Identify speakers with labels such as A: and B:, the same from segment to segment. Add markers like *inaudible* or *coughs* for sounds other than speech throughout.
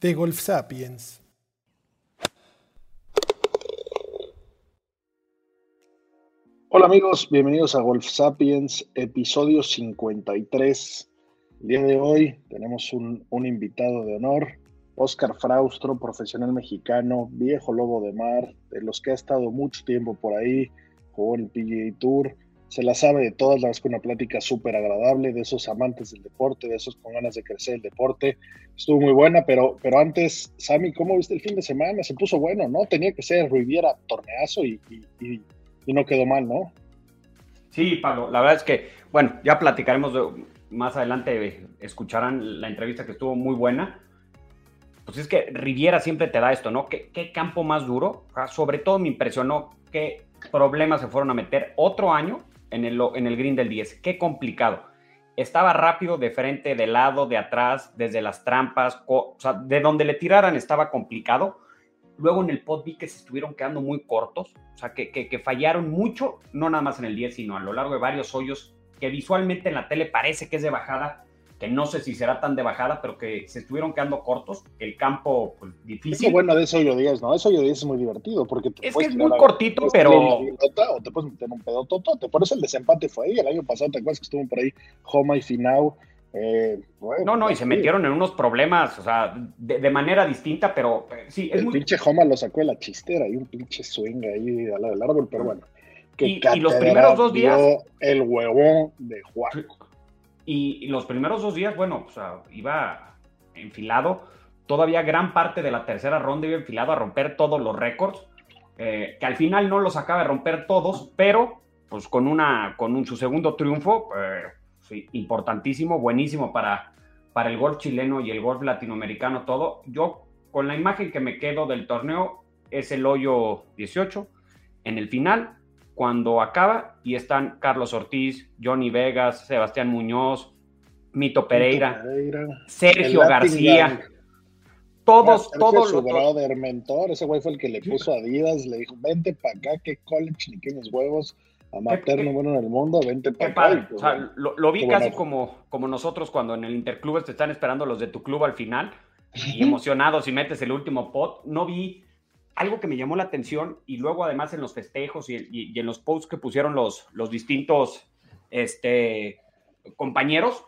A: De Golf Sapiens.
B: Hola amigos, bienvenidos a Golf Sapiens, episodio 53. El día de hoy tenemos un, invitado de honor, Oscar Fraustro, profesional mexicano, viejo lobo de mar, de los que ha estado mucho tiempo por ahí, jugó el PGA Tour, se la sabe de todas, la vez con una plática súper agradable, de esos amantes del deporte, de esos con ganas de crecer el deporte. Estuvo muy buena, pero, pero antes, Sami, ¿cómo viste el fin de semana? Se puso bueno, ¿no? Tenía que ser Riviera torneazo y, y, no quedó mal, ¿no?
C: Sí, Pablo, la verdad es que, bueno, ya platicaremos más adelante, escucharán la entrevista que estuvo muy buena. Pues es que Riviera siempre te da esto, ¿no? ¿Qué, qué campo más duro? sobre todo me impresionó qué problemas se fueron a meter otro año en el, en el green del 10. Qué complicado. Estaba rápido de frente, de lado, de atrás, desde las trampas, o sea, de donde le tiraran estaba complicado. Luego en el pot vi que se estuvieron quedando muy cortos, o sea, que, que, que fallaron mucho, no nada más en el 10, sino a lo largo de varios hoyos, que visualmente en la tele parece que es de bajada, que no sé si será tan de bajada, pero que se estuvieron quedando cortos, el campo pues, difícil.
B: Es bueno de ese hoyo 10, ¿no? Ese hoyo 10 es muy divertido porque
C: te es que es muy cortito, pero...
B: O te puedes meter un pedototote, por eso el desempate fue ahí, el año pasado te acuerdas que estuvo por ahí Homa y Finau, eh, bueno,
C: no, no, y se metieron en unos problemas, o sea, de, de manera distinta, pero eh, sí.
B: Es el muy... pinche Homa lo sacó de la chistera y un pinche swing ahí al lado del árbol, pero bueno.
C: Que y, y, los primeros dos días.
B: El huevón de Juan.
C: Y, y, los primeros dos días, bueno, o sea, iba enfilado. Todavía gran parte de la tercera ronda iba enfilado a romper todos los récords. Eh, que al final no los acaba de romper todos, pero pues con, una, con un, su segundo triunfo, eh, sí, importantísimo, buenísimo para, para el golf chileno y el golf latinoamericano, todo. Yo con la imagen que me quedo del torneo es el hoyo 18. En el final, cuando acaba y están Carlos Ortiz, Johnny Vegas, Sebastián Muñoz, Mito Pereira, Pereira Sergio García.
B: Gang.
C: Todos,
B: Sergio
C: todos
B: su brother, mentor, ese güey fue el que le puso a Adidas, le dijo, vente para acá, que college, ni que mis huevos, amateur número en el mundo, vente para acá.
C: Pues, o sea, lo, lo vi casi bueno. como, como nosotros cuando en el Interclubes te están esperando los de tu club al final, y *laughs* emocionados y metes el último pot, no vi algo que me llamó la atención y luego además en los festejos y, en los posts que pusieron los, los distintos este, compañeros,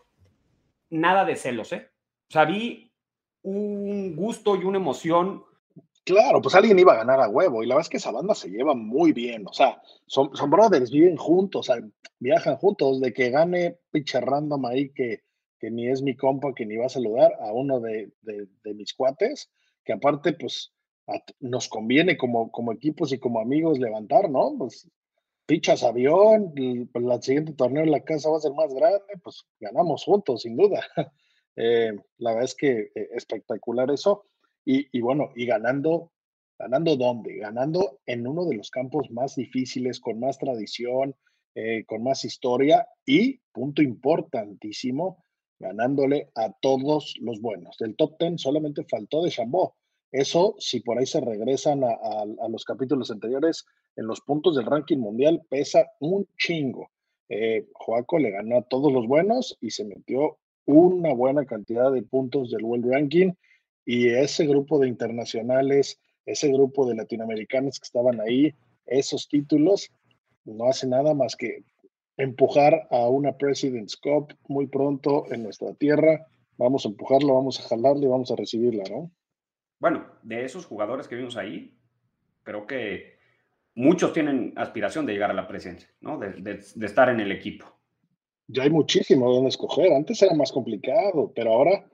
C: nada de celos, ¿eh? O sea, vi un gusto y una emoción.
B: Claro, pues alguien iba a ganar a huevo y la verdad es que esa banda se lleva muy bien, o sea, son, son brothers, viven juntos, o sea, viajan juntos, de que gane pinche random ahí que, que ni es mi compa, que ni va a saludar a uno de, de, de mis cuates, que aparte, pues, nos conviene como, como equipos y como amigos levantar, ¿no? Pues pichas avión, y pues, el siguiente torneo en la casa va a ser más grande, pues ganamos juntos, sin duda. *laughs* Eh, la verdad es que eh, espectacular eso. Y, y, bueno, y ganando, ganando dónde? Ganando en uno de los campos más difíciles, con más tradición, eh, con más historia y, punto importantísimo, ganándole a todos los buenos. Del top 10 solamente faltó de Chambó. Eso, si por ahí se regresan a, los capítulos anteriores, en los puntos del ranking mundial pesa un chingo. Eh, Joaco le ganó a todos los buenos y se metió una buena cantidad de puntos del World Ranking. Y ese grupo de internacionales, ese grupo de latinoamericanos que estaban ahí, esos títulos, no hace nada más que empujar a una President's Cup muy pronto en nuestra tierra. Vamos a empujarlo, vamos a jalarle vamos a recibirla, ¿no?
C: Bueno, de esos jugadores que vimos ahí, creo que muchos tienen aspiración de llegar a la presencia, ¿no? De, estar en el equipo.
B: Ya hay muchísimo donde escoger. Antes era más complicado, pero ahora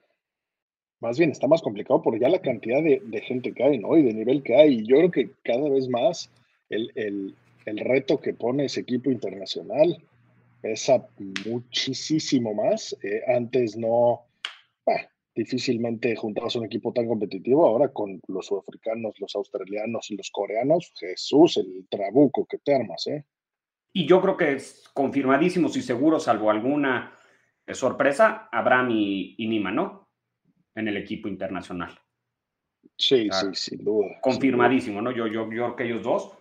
B: más bien está más complicado por ya la cantidad de, de gente que hay, ¿no? Y de nivel que hay. Y yo creo que cada vez más el, el, el reto que pone ese equipo internacional pesa muchísimo más. Eh, antes no, difícilmente juntabas un equipo tan competitivo. Ahora con los sudafricanos, los australianos y los coreanos, Jesús, el trabuco que te armas, ¿eh?
C: Y yo creo que es confirmadísimo y seguro, salvo alguna eh, sorpresa, Abraham y, Nima, ¿no? En el equipo internacional.
B: Sí, sí, sin duda.
C: Confirmadísimo, ¿no? Yo, yo, yo creo que ellos dos.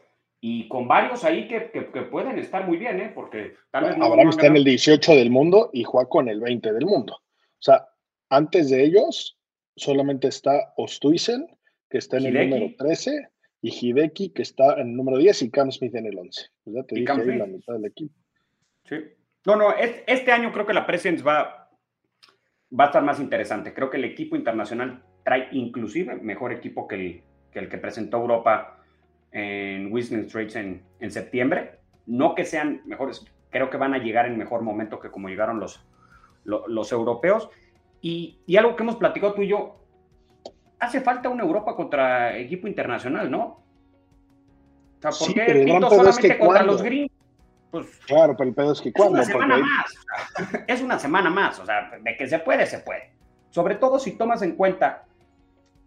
C: Y con varios ahí que, que, pueden estar muy bien, ¿eh? Porque
B: tal vez no. Abraham está en el 18 del mundo y Juaco en el 20 del mundo. O sea, antes de ellos, solamente está Ostuisen, que está en el número 13, y Hideki, que está en el número 10, y Cam Smith en el 11. Pues ya te dije ahí la mitad del equipo.
C: Sí. No, no, este año creo que la Presence va, va a estar más interesante. Creo que el equipo internacional trae inclusive mejor equipo que el que, el que presentó Europa en Whistling Straits en, en septiembre. No que sean mejores, creo que van a llegar en mejor momento que como llegaron los, los, los europeos. Y, algo que hemos platicado tú y yo, hace falta una Europa contra equipo internacional, ¿no? O sea, ¿por qué Pinto solamente contra los gringos?
B: Pues, claro, pero el pedo es que cuando.
C: Es una semana más. es una semana más. O sea, de que se puede, se puede. Sobre todo si tomas en cuenta,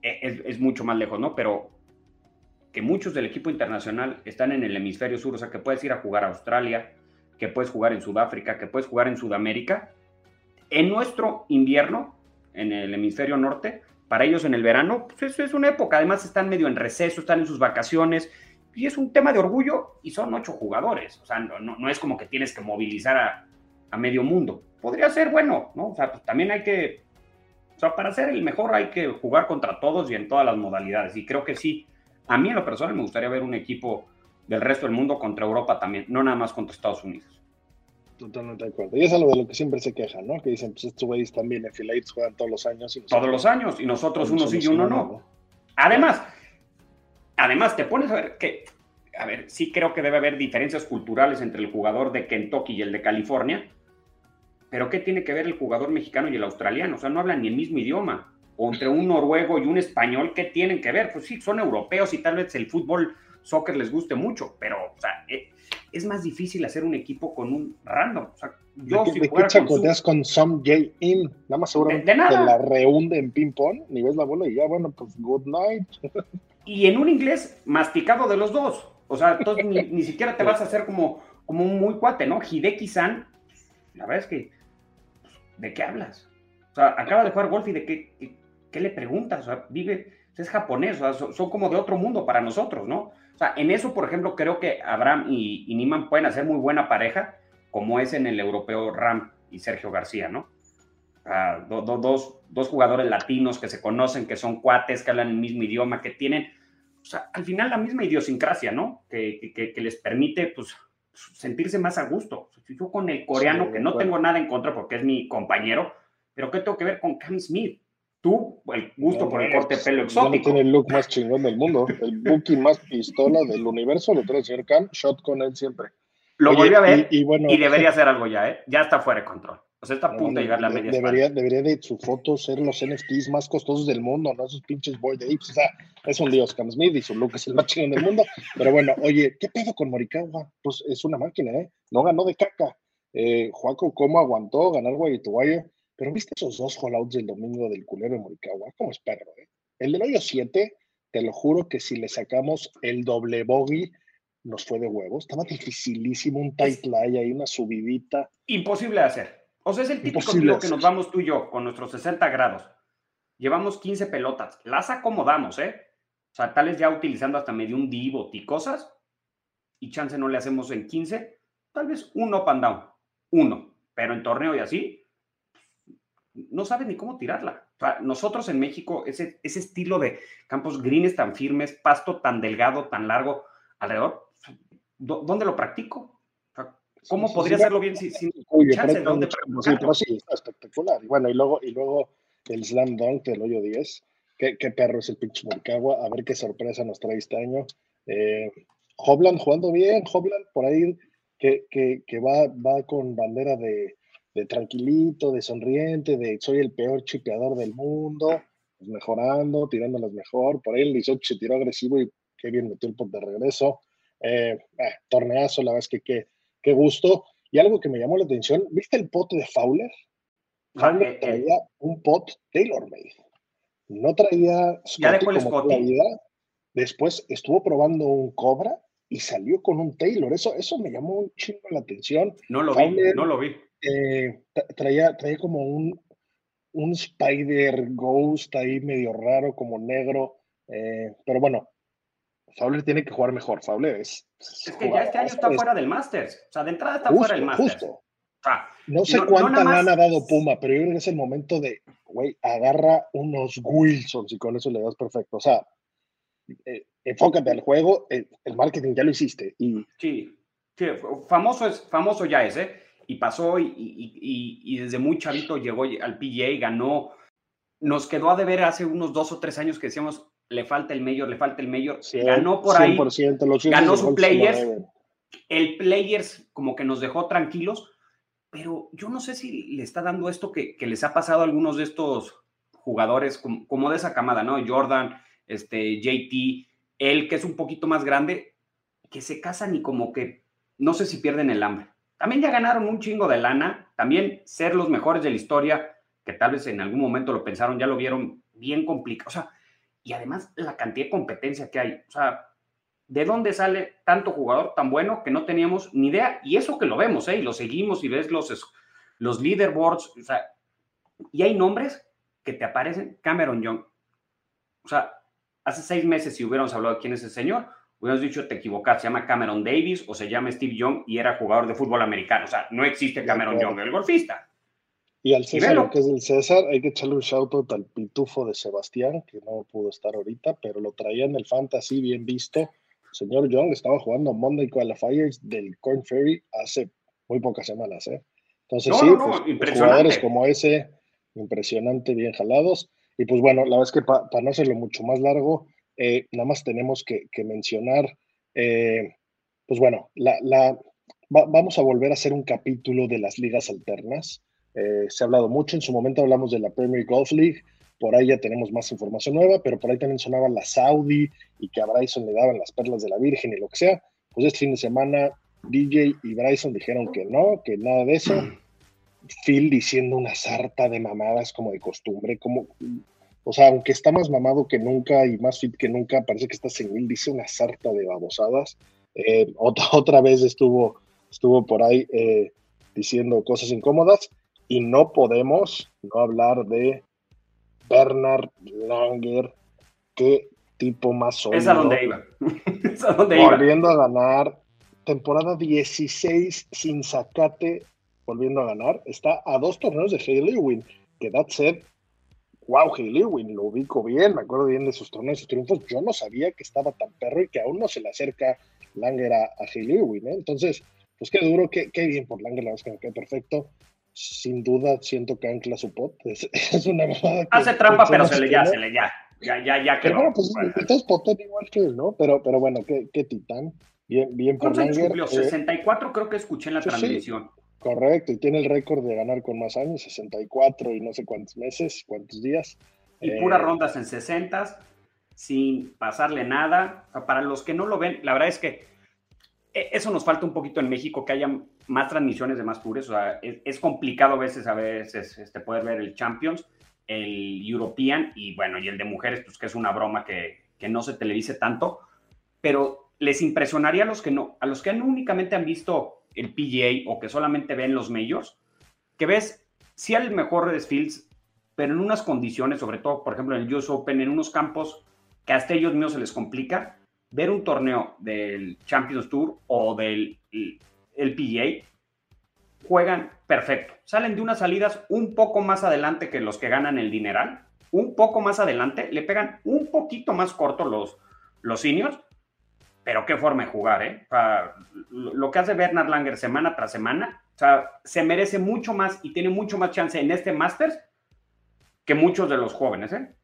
C: e, es, es, mucho más lejos, ¿no? Pero que muchos del equipo internacional están en el hemisferio sur, o sea, que puedes ir a jugar a Australia, que puedes jugar en Sudáfrica, que puedes jugar en Sudamérica, en nuestro invierno, en el hemisferio norte, para ellos en el verano, pues es, una época. Además, están medio en receso, están en sus vacaciones. Y es un tema de orgullo y son ocho jugadores. O sea, no, es como que tienes que movilizar a, a, medio mundo. Podría ser bueno, ¿no? O sea, pues también hay que. O sea, para ser el mejor hay que jugar contra todos y en todas las modalidades. Y creo que sí. A mí en lo personal me gustaría ver un equipo del resto del mundo contra Europa también, no nada más contra Estados Unidos.
B: Totalmente de acuerdo. Y es algo de lo que siempre se quejan, ¿no? Que dicen, pues estos güeyes también en Filates juegan todos los años.
C: Y todos los años, y nosotros uno sí y uno no. Además, además, te pones a ver que, a ver, sí creo que debe haber diferencias culturales entre el jugador de Kentucky y el de California, pero ¿qué tiene que ver el jugador mexicano y el australiano? O sea, no hablan ni el mismo idioma. O entre un noruego y un español, ¿qué tienen que ver? Pues sí, son europeos y tal vez el fútbol, soccer les guste mucho, pero, o sea, eh, es más difícil hacer un equipo con un random. O sea, yo
B: ¿De, si qué chacoteas con, Some J In? Nada más seguramente de, la reúne en ping-pong, ni ves la bola y ya, bueno, pues good night.
C: Y en un inglés masticado de los dos. O sea, entonces *laughs* ni, siquiera te vas a hacer como, como un muy cuate, ¿no? Hideki-san, la verdad es que, pues, ¿de qué hablas? O sea, acaba de jugar golf y de qué, qué, le preguntas? O sea, vive, es japonés, o sea, son como de otro mundo para nosotros, ¿no? Sea, en eso, por ejemplo, creo que Abraham y, y Niman pueden hacer muy buena pareja, como es en el europeo Ram y Sergio García, ¿no? dos, dos, jugadores latinos que se conocen, que son cuates, que hablan el mismo idioma, que tienen, o sea, al final la misma idiosincrasia, ¿no? Que, que, les permite, pues, sentirse más a gusto. Yo con el coreano, que no tengo nada en contra porque es mi compañero, pero ¿qué tengo que ver con Cam Smith? Tú, el gusto por el corte de pelo exótico. No
B: tiene el look más chingón del mundo. El booking más pistola del universo lo trae el señor Khan, shot con él siempre.
C: Lo volví a ver y, bueno, y, debería *laughs* hacer algo ya, ¿eh? Ya está fuera de control. O sea, está a punto de llegar la media
B: debería, debería de su foto ser los NFTs más costosos del mundo, no esos pinches boy de apes. O sea, es un dios Cam Smith y su look es el más chingón del mundo. Pero bueno, oye, ¿qué pedo con Morikawa? Pues es una máquina, ¿eh? No ganó de caca. Eh, Juaco, ¿cómo aguantó ganar Guayitubayo? Pero viste esos dos holdouts del domingo del culero de Morikawa, como es perro, ¿eh? El del hoyo 7, te lo juro que si le sacamos el doble bogey, nos fue de huevo. Estaba dificilísimo, un tight lie ahí, una subidita.
C: Imposible de hacer. O sea, es el típico tiro que nos vamos tú y yo con nuestros 60 grados. Llevamos 15 pelotas. Las acomodamos, ¿eh? O sea, tales ya utilizando hasta medio un divot y cosas. Y chance no le hacemos en 15. Tal vez uno up and down. Uno. Pero en torneo y así, no sabe ni cómo tirarla. nosotros en México, ese, ese estilo de campos greens tan firmes, pasto tan delgado, tan largo alrededor, ¿dónde lo practico? ¿Cómo podría hacerlo bien sin, sin chance? ¿Dónde
B: sí, pero sí, está espectacular. Y bueno, y luego, y luego el slam dunk del hoyo 10. ¿Qué, qué perro es el pinche Morcagua. A ver qué sorpresa nos trae este año. Eh, Hobland jugando bien. Hobland por ahí que, que, que va, va con bandera de, de tranquilito, de sonriente, de soy el peor chipeador del mundo, pues mejorando, tirándolas mejor. Por ahí el 18 se tiró agresivo y qué bien metió el pot de regreso. Eh, eh, torneazo, la verdad es que qué, qué gusto. Y algo que me llamó la atención, ¿viste el pot de Fowler?
C: Ah,
B: Fowler
C: eh,
B: traía un pot tailor-made. No traía
C: Ya dejó
B: Scotty
C: el
B: como
C: Scotty.
B: cualidad. Después estuvo probando un Cobra y salió con un Taylor. Eso, eso me llamó un chingo la atención.
C: No lo vi,
B: Fowler,
C: no lo vi.
B: eh, tra- traía, traía como un, un Spider Ghost ahí medio raro, como negro. eh, pero bueno, Fowler tiene que jugar mejor. Fowler es.
C: Es que ya este año está
B: es
C: fuera del Masters. O sea, de entrada está
B: justo,
C: fuera del Masters.
B: justo.
C: Sea,
B: No sé
C: No- no
B: cuánta
C: más-
B: lana ha dado Puma, pero yo creo que es el momento de, güey, agarra unos Wilsons y con eso le das perfecto. O sea, eh, enfócate al juego, eh, el marketing ya lo hiciste y
C: Sí, sí, famoso, es, famoso ya es, ¿eh? Y pasó y, y- y- y desde muy chavito llegó al PGA, ganó. Nos quedó a deber hace unos dos o tres años que decíamos, le falta el mayor, le falta el mayor.
B: cien-
C: Ganó por ahí,
B: 100%, los
C: ganó su Players. el Players como que nos dejó tranquilos, pero yo no sé si le está dando esto que, que les ha pasado a algunos de estos jugadores como, como de esa camada, ¿no? Jordan, este, JT, él que es un poquito más grande, que se casan y como que no sé si pierden el hambre. También ya ganaron un chingo de lana, también ser los mejores de la historia, que tal vez en algún momento lo pensaron, ya lo vieron bien complicado, o sea, y además la cantidad de competencia que hay, o sea, ¿de dónde sale tanto jugador tan bueno que no teníamos ni idea? Y eso que lo vemos, ¿eh? Y lo seguimos y ves los, los leaderboards, o sea, y hay nombres que te aparecen, Cameron Young. O sea, hace seis meses si hubiéramos hablado de quién es ese señor, hubiéramos dicho te equivocas, se llama Cameron Davis o se llama Steve Young y era jugador de fútbol americano. O sea, no existe Cameron. Young, el golfista.
B: Y al César, lo que es del César, hay que echarle un shout out al pitufo de Sebastián, que no pudo estar ahorita, pero lo traía en el fantasy bien visto. Señor Young estaba jugando Monday Qualifiers del Corn Ferry hace muy pocas semanas, ¿eh? Entonces,
C: No,
B: sí,
C: no, no,
B: pues, jugadores como ese, impresionante, bien jalados. Y pues bueno, la verdad es que para no hacerlo mucho más largo, eh, nada más tenemos que, que mencionar, eh, pues bueno, la, la, va- vamos a volver a hacer un capítulo de las ligas alternas. Eh, se ha hablado mucho, en su momento hablamos de la Premier Golf League, por ahí ya tenemos más información nueva, pero por ahí también sonaba la Saudi y que a Bryson le daban las perlas de la Virgen y lo que sea. Pues este fin de semana DJ y Bryson dijeron que no, que nada de eso. Phil diciendo una sarta de mamadas como de costumbre, como, o sea, aunque está más mamado que nunca y más fit que nunca, parece que está senil, dice una sarta de babosadas. Eh, otra, *laughs* otra vez estuvo, estuvo por ahí eh, diciendo cosas incómodas y no podemos no hablar de Bernard Langer, qué tipo más
C: Es
B: sólido
C: a donde iba. *laughs* es a donde iba.
B: volviendo a ganar, temporada 16 sin sacate, volviendo a ganar, está a dos torneos de Haley Lewin, que that said, wow, Haley Lewin, lo ubico bien, me acuerdo bien de sus torneos y triunfos, yo no sabía que estaba tan perro y que aún no se le acerca Langer a, a Haley Lewin, ¿eh? entonces, pues qué duro, qué, qué bien por Langer, la verdad es que me queda perfecto, sin duda siento que ancla su pot, *laughs* es, es una mamada que-
C: Hace trampa,
B: que
C: pero se le ya, se le ya. Ya, ya, ya
B: Pero
C: quedó.
B: bueno, pues
C: Bueno.
B: entonces potón igual que él, ¿no? Pero, pero bueno, qué, qué titán. Bien, bien por
C: ¿Cuántos años
B: Langer.
C: cumplió?
B: eh,
C: 64 creo que escuché en la
B: sí. Correcto, y tiene el récord de ganar con más años, 64 y no sé cuántos meses, cuántos días.
C: Y
B: Eh,
C: puras rondas en 60 sin pasarle nada. O sea, para los que no lo ven, la verdad es que eh, eso nos falta un poquito en México, que haya más transmisiones de más tours. O sea, es, es complicado a veces, a veces este, poder ver el Champions, el European y bueno, y el de mujeres, pues que es una broma que, que no se televise tanto. Pero les impresionaría a los que no, a los que no únicamente han visto el PGA o que solamente ven los majors, que ves sí al mejor de Fields, pero en unas condiciones, sobre todo, por ejemplo, en el US Open, en unos campos que hasta ellos mismos se les complica, ver un torneo del Champions Tour o del el PGA, juegan perfecto. Salen de unas salidas un poco más adelante que los que ganan el dineral, un poco más adelante, le pegan un poquito más corto los, los seniors, pero qué forma de jugar, ¿eh? O sea, lo que hace Bernard Langer semana tras semana, o sea, se merece mucho más y tiene mucho más chance en este Masters que muchos de los jóvenes, ¿eh?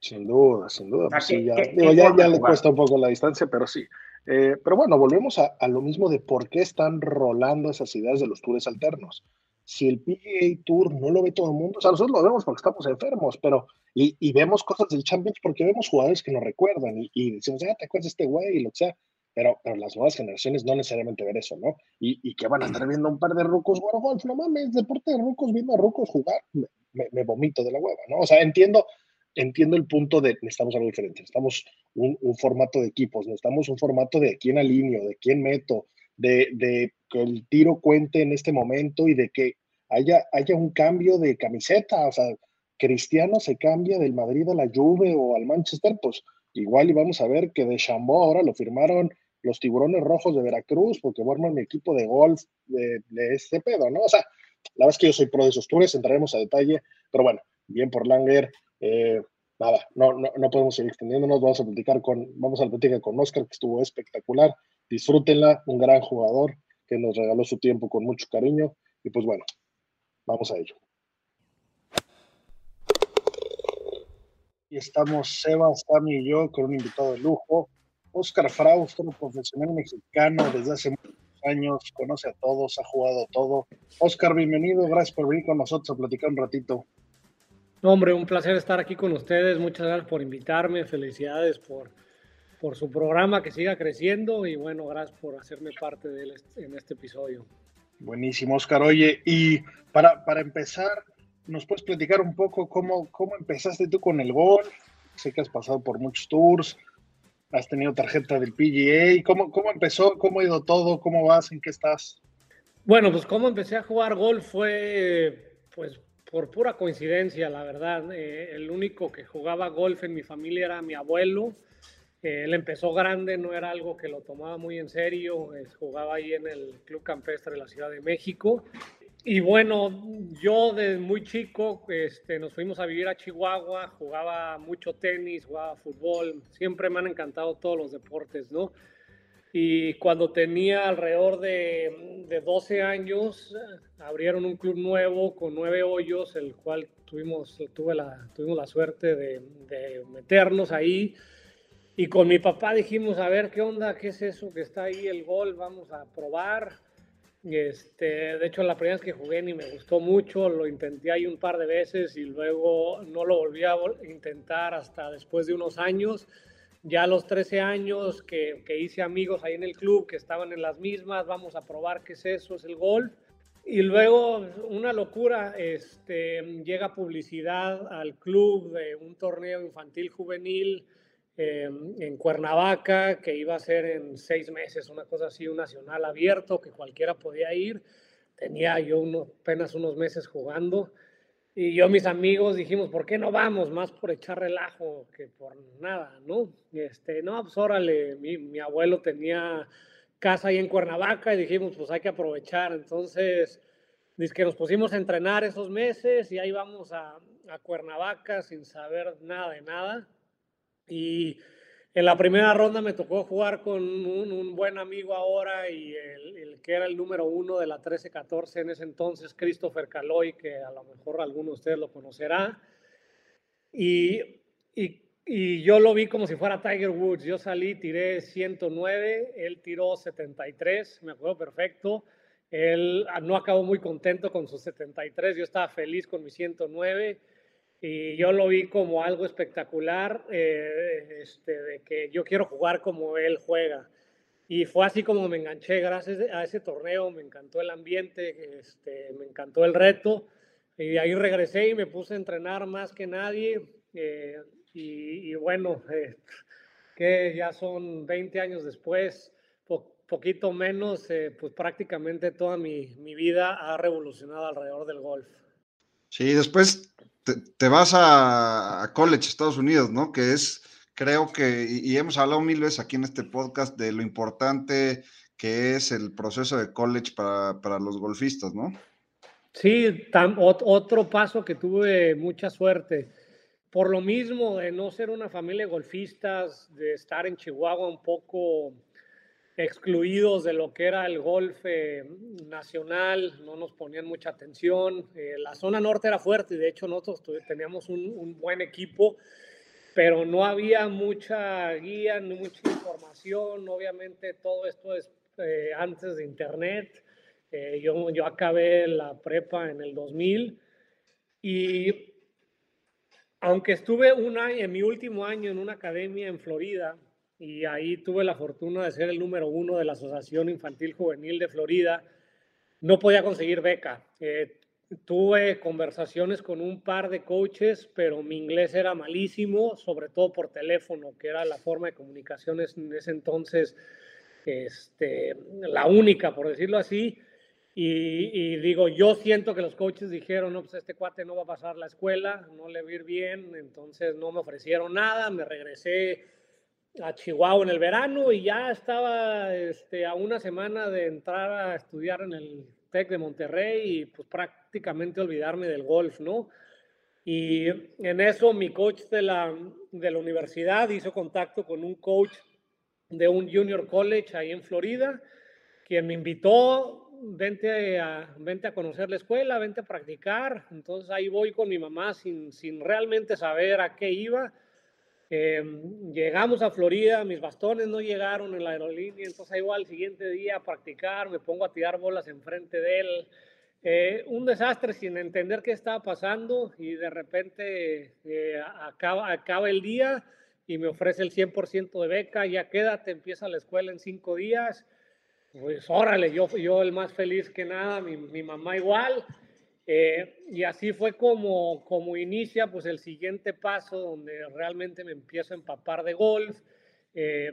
B: Sin duda, sin duda.
C: O sea,
B: pues sí,
C: ¿qué-
B: ya, digo, le cuesta un poco la distancia, pero sí. Eh, pero bueno, volvemos a, a lo mismo de por qué están rolando esas ideas de los tours alternos. Si el PGA Tour no lo ve todo el mundo, o sea, nosotros lo vemos porque estamos enfermos, pero y, y vemos cosas del Champions porque vemos jugadores que nos recuerdan y, y decimos, ah, te acuerdas de este güey y lo que sea. pero, pero las nuevas generaciones no necesariamente ver eso, ¿no? Y, y que van a estar viendo un par de rucos jugar golf, no mames, deporte de rucos, viendo a rucos jugar, me, me, vomito de la hueva, ¿no? O sea, entiendo, entiendo el punto de necesitamos algo diferente, necesitamos un, un formato de equipos, necesitamos un formato de quién alineo, de quién meto, de, que el tiro cuente en este momento y de que haya, haya un cambio de camiseta, o sea, Cristiano se cambia del Madrid a la Juve o al Manchester, pues igual y vamos a ver que de Chambó ahora lo firmaron los tiburones rojos de Veracruz porque forman mi equipo de golf de, de, este pedo, ¿no? O sea, la verdad es que yo soy pro de esos tours, entraremos a detalle, pero bueno, bien por Langer. Eh, no, no, podemos seguir extendiéndonos, vamos a platicar con, vamos a platicar con Oscar, que estuvo espectacular. Disfrútenla, un gran jugador que nos regaló su tiempo con mucho cariño. Y pues bueno, vamos a ello. Y estamos Sebas, Tami y yo con un invitado de lujo. Oscar Fraus, un profesional mexicano desde hace muchos años, conoce a todos, ha jugado todo. Oscar, bienvenido, gracias por venir con nosotros a platicar un ratito.
D: No, hombre, un placer estar aquí con ustedes. Muchas gracias por invitarme. Felicidades por, por su programa, que siga creciendo. Y bueno, gracias por hacerme parte de él en este episodio.
B: Buenísimo, Oscar. Oye, y para, para empezar, ¿nos puedes platicar un poco cómo, cómo empezaste tú con el golf? Sé que has pasado por muchos tours, has tenido tarjeta del PGA. ¿Cómo, cómo empezó? ¿Cómo ha ido todo? ¿Cómo vas? ¿En qué estás?
D: Bueno, pues cómo empecé a jugar golf fue pues por pura coincidencia, la verdad. Eh, el único que jugaba golf en mi familia era mi abuelo. Eh, él empezó grande, no era algo que lo tomaba muy en serio. Eh, jugaba ahí en el Club Campestre de la Ciudad de México. Y bueno, yo desde muy chico este, nos fuimos a vivir a Chihuahua, jugaba mucho tenis, jugaba fútbol, siempre me han encantado todos los deportes, ¿no? Y cuando tenía alrededor de, de 12 años, abrieron un club nuevo con nueve hoyos, el cual tuvimos, tuve la, tuvimos la suerte de, de meternos ahí. Y con mi papá dijimos, a ver, ¿qué onda? ¿Qué es eso que está ahí el gol? Vamos a probar. Este, de hecho, la primera vez que jugué ni me gustó mucho, lo intenté ahí un par de veces y luego no lo volví a intentar hasta después de unos años. Ya a los 13 años que, que, hice amigos ahí en el club que estaban en las mismas, vamos a probar qué es eso, es el golf. Y luego, una locura, este, llega publicidad al club de un torneo infantil juvenil eh, en Cuernavaca, que iba a ser en seis meses, una cosa así, un nacional abierto, que cualquiera podía ir. Tenía yo uno, apenas unos meses jugando. Y yo, mis amigos, dijimos, ¿por qué no vamos? Más por echar relajo que por nada, ¿no? Este, no, pues órale, mi, mi abuelo tenía casa ahí en Cuernavaca y dijimos, pues hay que aprovechar. Entonces, dice que nos pusimos a entrenar esos meses y ahí vamos a, a Cuernavaca sin saber nada de nada. Y en la primera ronda me tocó jugar con un, buen amigo ahora y el, que era el número uno de la 13-14 en ese entonces, Christopher Caloy, que a lo mejor alguno de ustedes lo conocerá. Y, y, y, yo lo vi como si fuera Tiger Woods. Yo salí, tiré 109, él tiró 73, me acuerdo perfecto. Él no acabó muy contento con sus 73, yo estaba feliz con mi 109 y yo lo vi como algo espectacular, eh, este, de que yo quiero jugar como él juega. Y fue así como me enganché gracias a ese torneo, me encantó el ambiente, este, me encantó el reto. Y de ahí regresé y me puse a entrenar más que nadie. Eh, y, y, bueno, eh, que ya son 20 años después, po poquito menos, eh, pues prácticamente toda mi, mi vida ha revolucionado alrededor del golf.
E: Sí, después te, vas a, college, Estados Unidos, ¿no? Que es, creo que, y, y, hemos hablado mil veces aquí en este podcast de lo importante que es el proceso de college para, para los golfistas, ¿no?
D: Sí, tam, otro paso que tuve mucha suerte. Por lo mismo de no ser una familia de golfistas, de estar en Chihuahua un poco excluidos de lo que era el golf eh, nacional, no nos ponían mucha atención. Eh, la zona norte era fuerte y de hecho nosotros teníamos un, un, buen equipo, pero no había mucha guía, ni mucha información. Obviamente todo esto es eh, antes de Internet. yo, yo acabé la prepa en el 2000 y aunque estuve un año, en mi último año en una academia en Florida, y ahí tuve la fortuna de ser el número uno de la Asociación Infantil Juvenil de Florida. No podía conseguir beca. Eh, tuve conversaciones con un par de coaches, pero mi inglés era malísimo, sobre todo por teléfono, que era la forma de comunicación en ese entonces, este, la única, por decirlo así. Y, digo, yo siento que los coaches dijeron, no, pues este cuate no va a pasar la escuela, no le va a ir bien, entonces no me ofrecieron nada, me regresé a Chihuahua en el verano y ya estaba este, a una semana de entrar a estudiar en el TEC de Monterrey y pues prácticamente olvidarme del golf, ¿no? Y en eso mi coach de la, de la universidad hizo contacto con un coach de un junior college ahí en Florida, quien me invitó, vente a, vente a conocer la escuela, vente a practicar. Entonces ahí voy con mi mamá sin, sin realmente saber a qué iba. Em, llegamos a Florida, mis bastones no llegaron en la aerolínea, entonces voy al siguiente día a practicar, me pongo a tirar bolas enfrente de él. Eh, un desastre sin entender qué estaba pasando y de repente eh, acaba, acaba el día y me ofrece el 100% de beca, ya quédate, empieza la escuela en cinco días pues órale, yo, yo el más feliz que nada, mi, mi mamá igual. Eh, y así fue como, como inicia pues el siguiente paso donde realmente me empiezo a empapar de golf. Eh,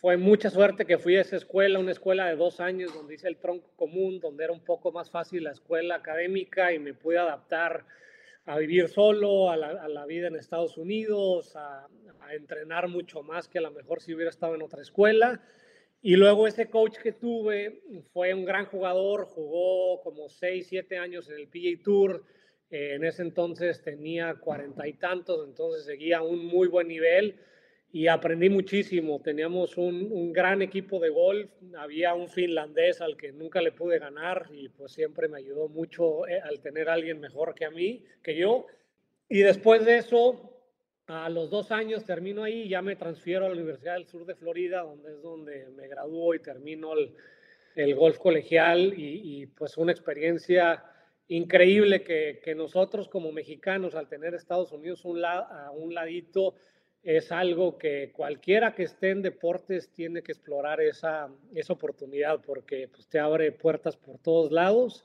D: fue mucha suerte que fui a esa escuela, una escuela de dos años donde hice el tronco común, donde era un poco más fácil la escuela académica y me pude adaptar a vivir solo, a la, vida en Estados Unidos, a, a, entrenar mucho más que a lo mejor si hubiera estado en otra escuela. Y luego ese coach que tuve fue un gran jugador, jugó como 6, 7 años en el PGA Tour. Eh, en ese entonces tenía cuarenta y tantos, entonces seguía un muy buen nivel y aprendí muchísimo. Teníamos un, un, gran equipo de golf, había un finlandés al que nunca le pude ganar y pues siempre me ayudó mucho eh, al tener a alguien mejor que a mí, que yo. Y después de eso, a los dos años termino ahí ya me transfiero a la Universidad del Sur de Florida, donde es donde me graduó y termino el, el golf colegial y, y, pues una experiencia increíble que, que, nosotros como mexicanos al tener Estados Unidos un la, a un ladito es algo que cualquiera que esté en deportes tiene que explorar esa, esa oportunidad porque pues, te abre puertas por todos lados.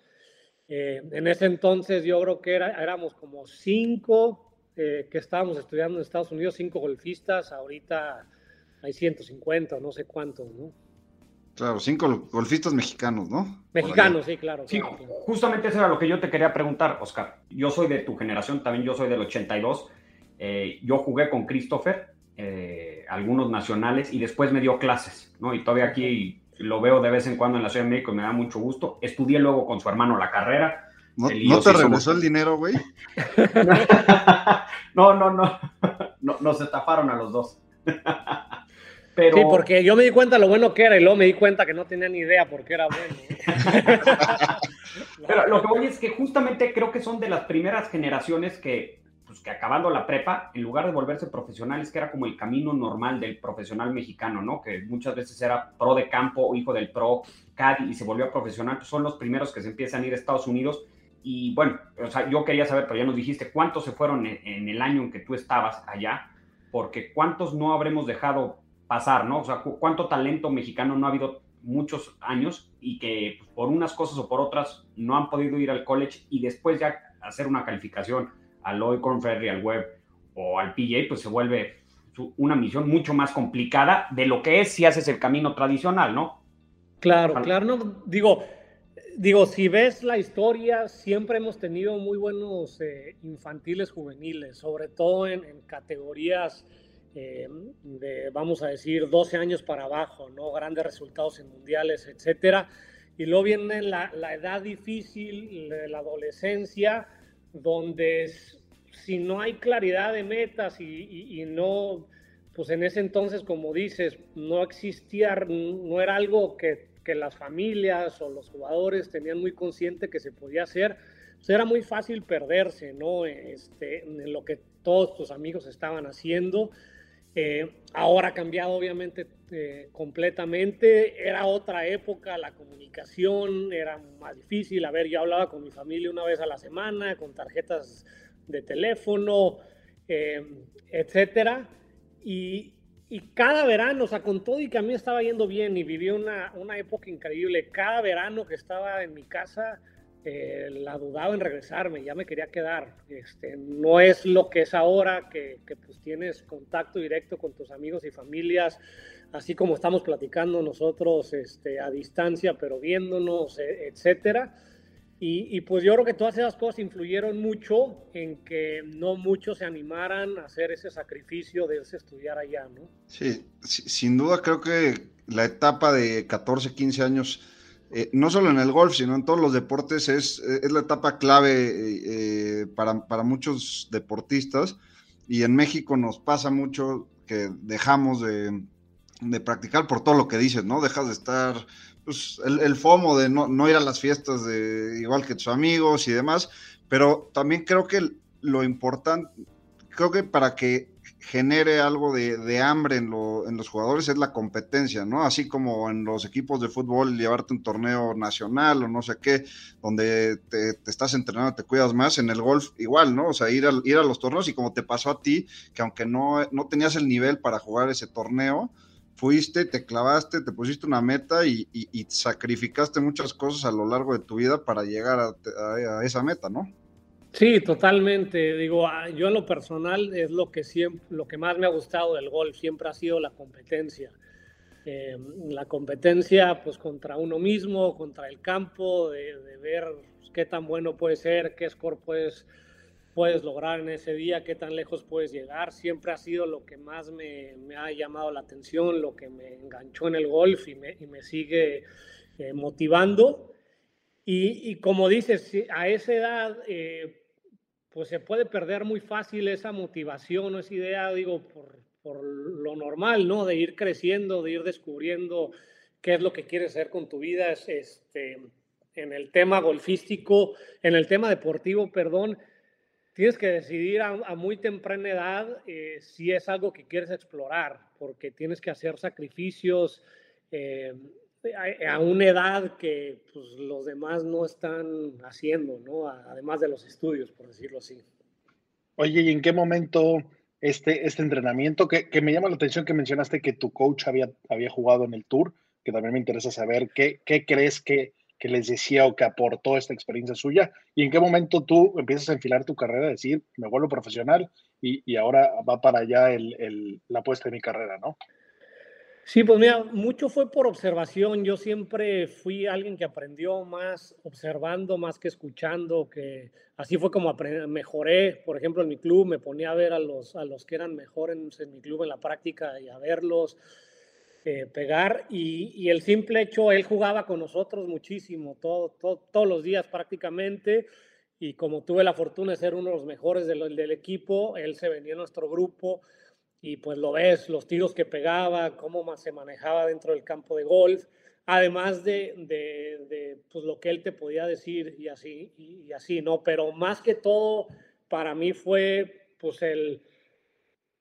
D: Eh, en ese entonces yo creo que era, éramos como cinco eh, que estábamos estudiando en Estados Unidos, cinco golfistas, ahorita hay 150, no sé cuántos, ¿no?
E: Claro, cinco golfistas mexicanos, ¿no?
D: Mexicanos, sí, claro.
C: Sí,
D: claro, claro.
C: justamente eso era lo que yo te quería preguntar, Oscar. Yo soy de tu generación, también yo soy del 82. Eh, yo jugué con Christopher, eh, algunos nacionales, y después me dio clases, ¿no? Y todavía aquí lo veo de vez en cuando en la Ciudad de México y me da mucho gusto. Estudié luego con su hermano la carrera
E: ¿No, ¿no te regresó el dinero, güey? *laughs*
C: no, no, no, no. Nos estafaron a los dos. *laughs*
D: Pero... Sí, porque yo me di cuenta lo bueno que era y luego me di cuenta que no tenía ni idea por qué era bueno. *laughs*
C: Pero lo que voy es que justamente creo que son de las primeras generaciones que, pues, que acabando la prepa, en lugar de volverse profesionales, que era como el camino normal del profesional mexicano, ¿no? Que muchas veces era pro de campo hijo del pro, caddy y se volvió profesional, pues son los primeros que se empiezan a ir a Estados Unidos y bueno, o sea, yo quería saber, pero ya nos dijiste, ¿cuántos se fueron en, en, el año en que tú estabas allá? Porque ¿cuántos no habremos dejado pasar, no? O sea, ¿cuánto talento mexicano no ha habido muchos años y que pues, por unas cosas o por otras no han podido ir al college y después ya hacer una calificación al Corn Ferry, al Web o al PJ, pues se vuelve una misión mucho más complicada de lo que es si haces el camino tradicional, ¿no?
D: Claro, claro, no, digo, digo, si ves la historia, siempre hemos tenido muy buenos eh, infantiles juveniles, sobre todo en, en categorías eh, de, vamos a decir, 12 años para abajo, ¿no? Grandes resultados en mundiales, etcétera. Y luego viene la, la edad difícil, la adolescencia, donde si no hay claridad de metas y, y, y no, pues en ese entonces, como dices, no existía, no era algo que que las familias o los jugadores tenían muy consciente que se podía hacer, pues era muy fácil perderse, ¿no? Este, en lo que todos tus amigos estaban haciendo. Eh, ahora ha cambiado obviamente eh, completamente, era otra época, la comunicación era más difícil, a ver, yo hablaba con mi familia una vez a la semana, con tarjetas de teléfono, eh, etcétera, y, y cada verano, o sea, con todo y que a mí estaba yendo bien y viví una, una época increíble, cada verano que estaba en mi casa, eh, la dudaba en regresarme, ya me quería quedar. Este, no es lo que es ahora, que, que, pues tienes contacto directo con tus amigos y familias, así como estamos platicando nosotros este, a distancia, pero viéndonos, e, etcétera. Y, pues yo creo que todas esas cosas influyeron mucho en que no muchos se animaran a hacer ese sacrificio de irse a estudiar allá, ¿no?
E: Sí, sin duda creo que la etapa de 14, 15 años, eh, no solo en el golf, sino en todos los deportes, es, es la etapa clave eh, para, para muchos deportistas. Y en México nos pasa mucho que dejamos de, de practicar por todo lo que dices, ¿no? Dejas de estar pues, el, FOMO de no, ir a las fiestas de igual que tus amigos y demás, pero también creo que lo importante, creo que para que genere algo de, hambre en, los jugadores es la competencia, ¿no? Así como en los equipos de fútbol llevarte un torneo nacional o no sé qué, donde te, estás entrenando, te cuidas más, en el golf igual, ¿no? O sea, ir a, ir a los torneos y como te pasó a ti, que aunque no, no tenías el nivel para jugar ese torneo, fuiste, te clavaste, te pusiste una meta y, sacrificaste muchas cosas a lo largo de tu vida para llegar a, esa meta, ¿no?
D: Sí, totalmente. Digo, ah, yo en lo personal es lo que siempre, lo que más me ha gustado del golf siempre ha sido la competencia. Em, la competencia, pues contra uno mismo, contra el campo, de, de ver qué tan bueno puede ser, qué score puedes puedes lograr en ese día, qué tan lejos puedes llegar. Siempre ha sido lo que más me, ha llamado la atención, lo que me enganchó en el golf y me, sigue eh, motivando. Y, como dices, a esa edad, eh, pues se puede perder muy fácil esa motivación o esa idea, digo, por, por lo normal, ¿no? De ir creciendo, de ir descubriendo qué es lo que quieres hacer con tu vida. Este, en el tema golfístico, en el tema deportivo, perdón, tienes que decidir a, muy temprana edad eh, si es algo que quieres explorar, porque tienes que hacer sacrificios eh, a, una edad que pues, los demás no están haciendo, ¿no? además de los estudios, por decirlo así.
B: Oye, ¿y en qué momento este, este entrenamiento, que, que, me llama la atención que mencionaste que tu coach había, había jugado en el tour, que también me interesa saber qué, qué crees que que les decía o que aportó esta experiencia suya? ¿Y en qué momento tú empiezas a enfilar tu carrera, decir, me vuelvo profesional y, ahora va para allá el, la apuesta de mi carrera, ¿no?
D: Sí, pues mira, mucho fue por observación. Yo siempre fui alguien que aprendió más observando, más que escuchando, que así fue como mejoré. Por ejemplo, en mi club me ponía a ver a los, a los que eran mejores en mi club en la práctica y a verlos pegar y, el simple hecho, él jugaba con nosotros muchísimo, todo, todos los días prácticamente y como tuve la fortuna de ser uno de los mejores del, equipo, él se venía a nuestro grupo y pues lo ves, los tiros que pegaba, cómo más se manejaba dentro del campo de golf, además de, de, pues, lo que él te podía decir y así, y así, ¿no? Pero más que todo, para mí fue pues el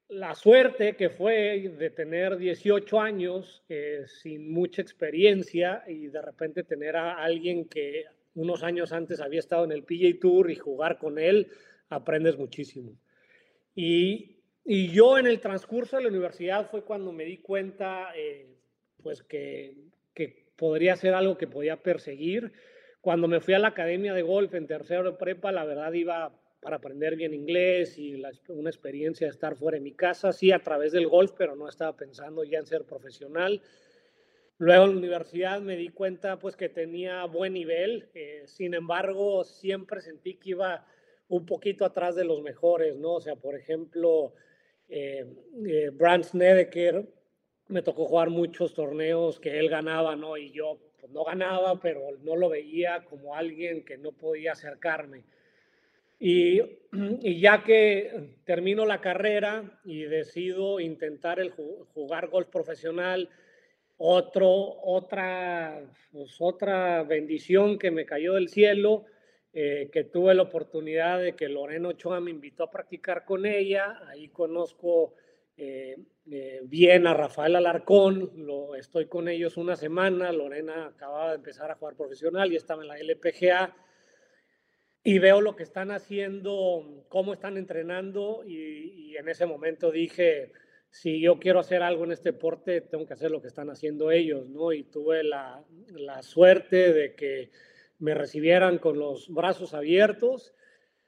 D: la suerte que fue de tener 18 años eh, sin mucha experiencia y de repente tener a alguien que unos años antes había estado en el PGA Tour y jugar con él, aprendes muchísimo. Y, yo en el transcurso de la universidad fue cuando me di cuenta eh, pues que, que podría ser algo que podía perseguir. Cuando me fui a la academia de golf en tercero de prepa, la verdad iba para aprender bien inglés y una experiencia de estar fuera de mi casa, sí a través del golf, pero no estaba pensando ya en ser profesional. Luego en la universidad me di cuenta pues que tenía buen nivel, eh, sin embargo siempre sentí que iba un poquito atrás de los mejores, ¿no? O sea, por ejemplo, eh, eh Brand Snedeker me tocó jugar muchos torneos que él ganaba, ¿no? Y yo pues, no ganaba, pero no lo veía como alguien que no podía acercarme. *clears throat* Y, ya que termino la carrera y decido intentar el jugar golf profesional, otro, otra, pues, otra bendición que me cayó del cielo, eh, que tuve la oportunidad de que Lorena Ochoa me invitó a practicar con ella. Ahí conozco eh, eh, bien a Rafael Alarcón, lo, estoy con ellos una semana. Lorena acababa de empezar a jugar profesional y estaba en la LPGA y veo lo que están haciendo, cómo están entrenando y, en ese momento dije, si yo quiero hacer algo en este deporte, tengo que hacer lo que están haciendo ellos, ¿no? Y tuve la, la suerte de que me recibieran con los brazos abiertos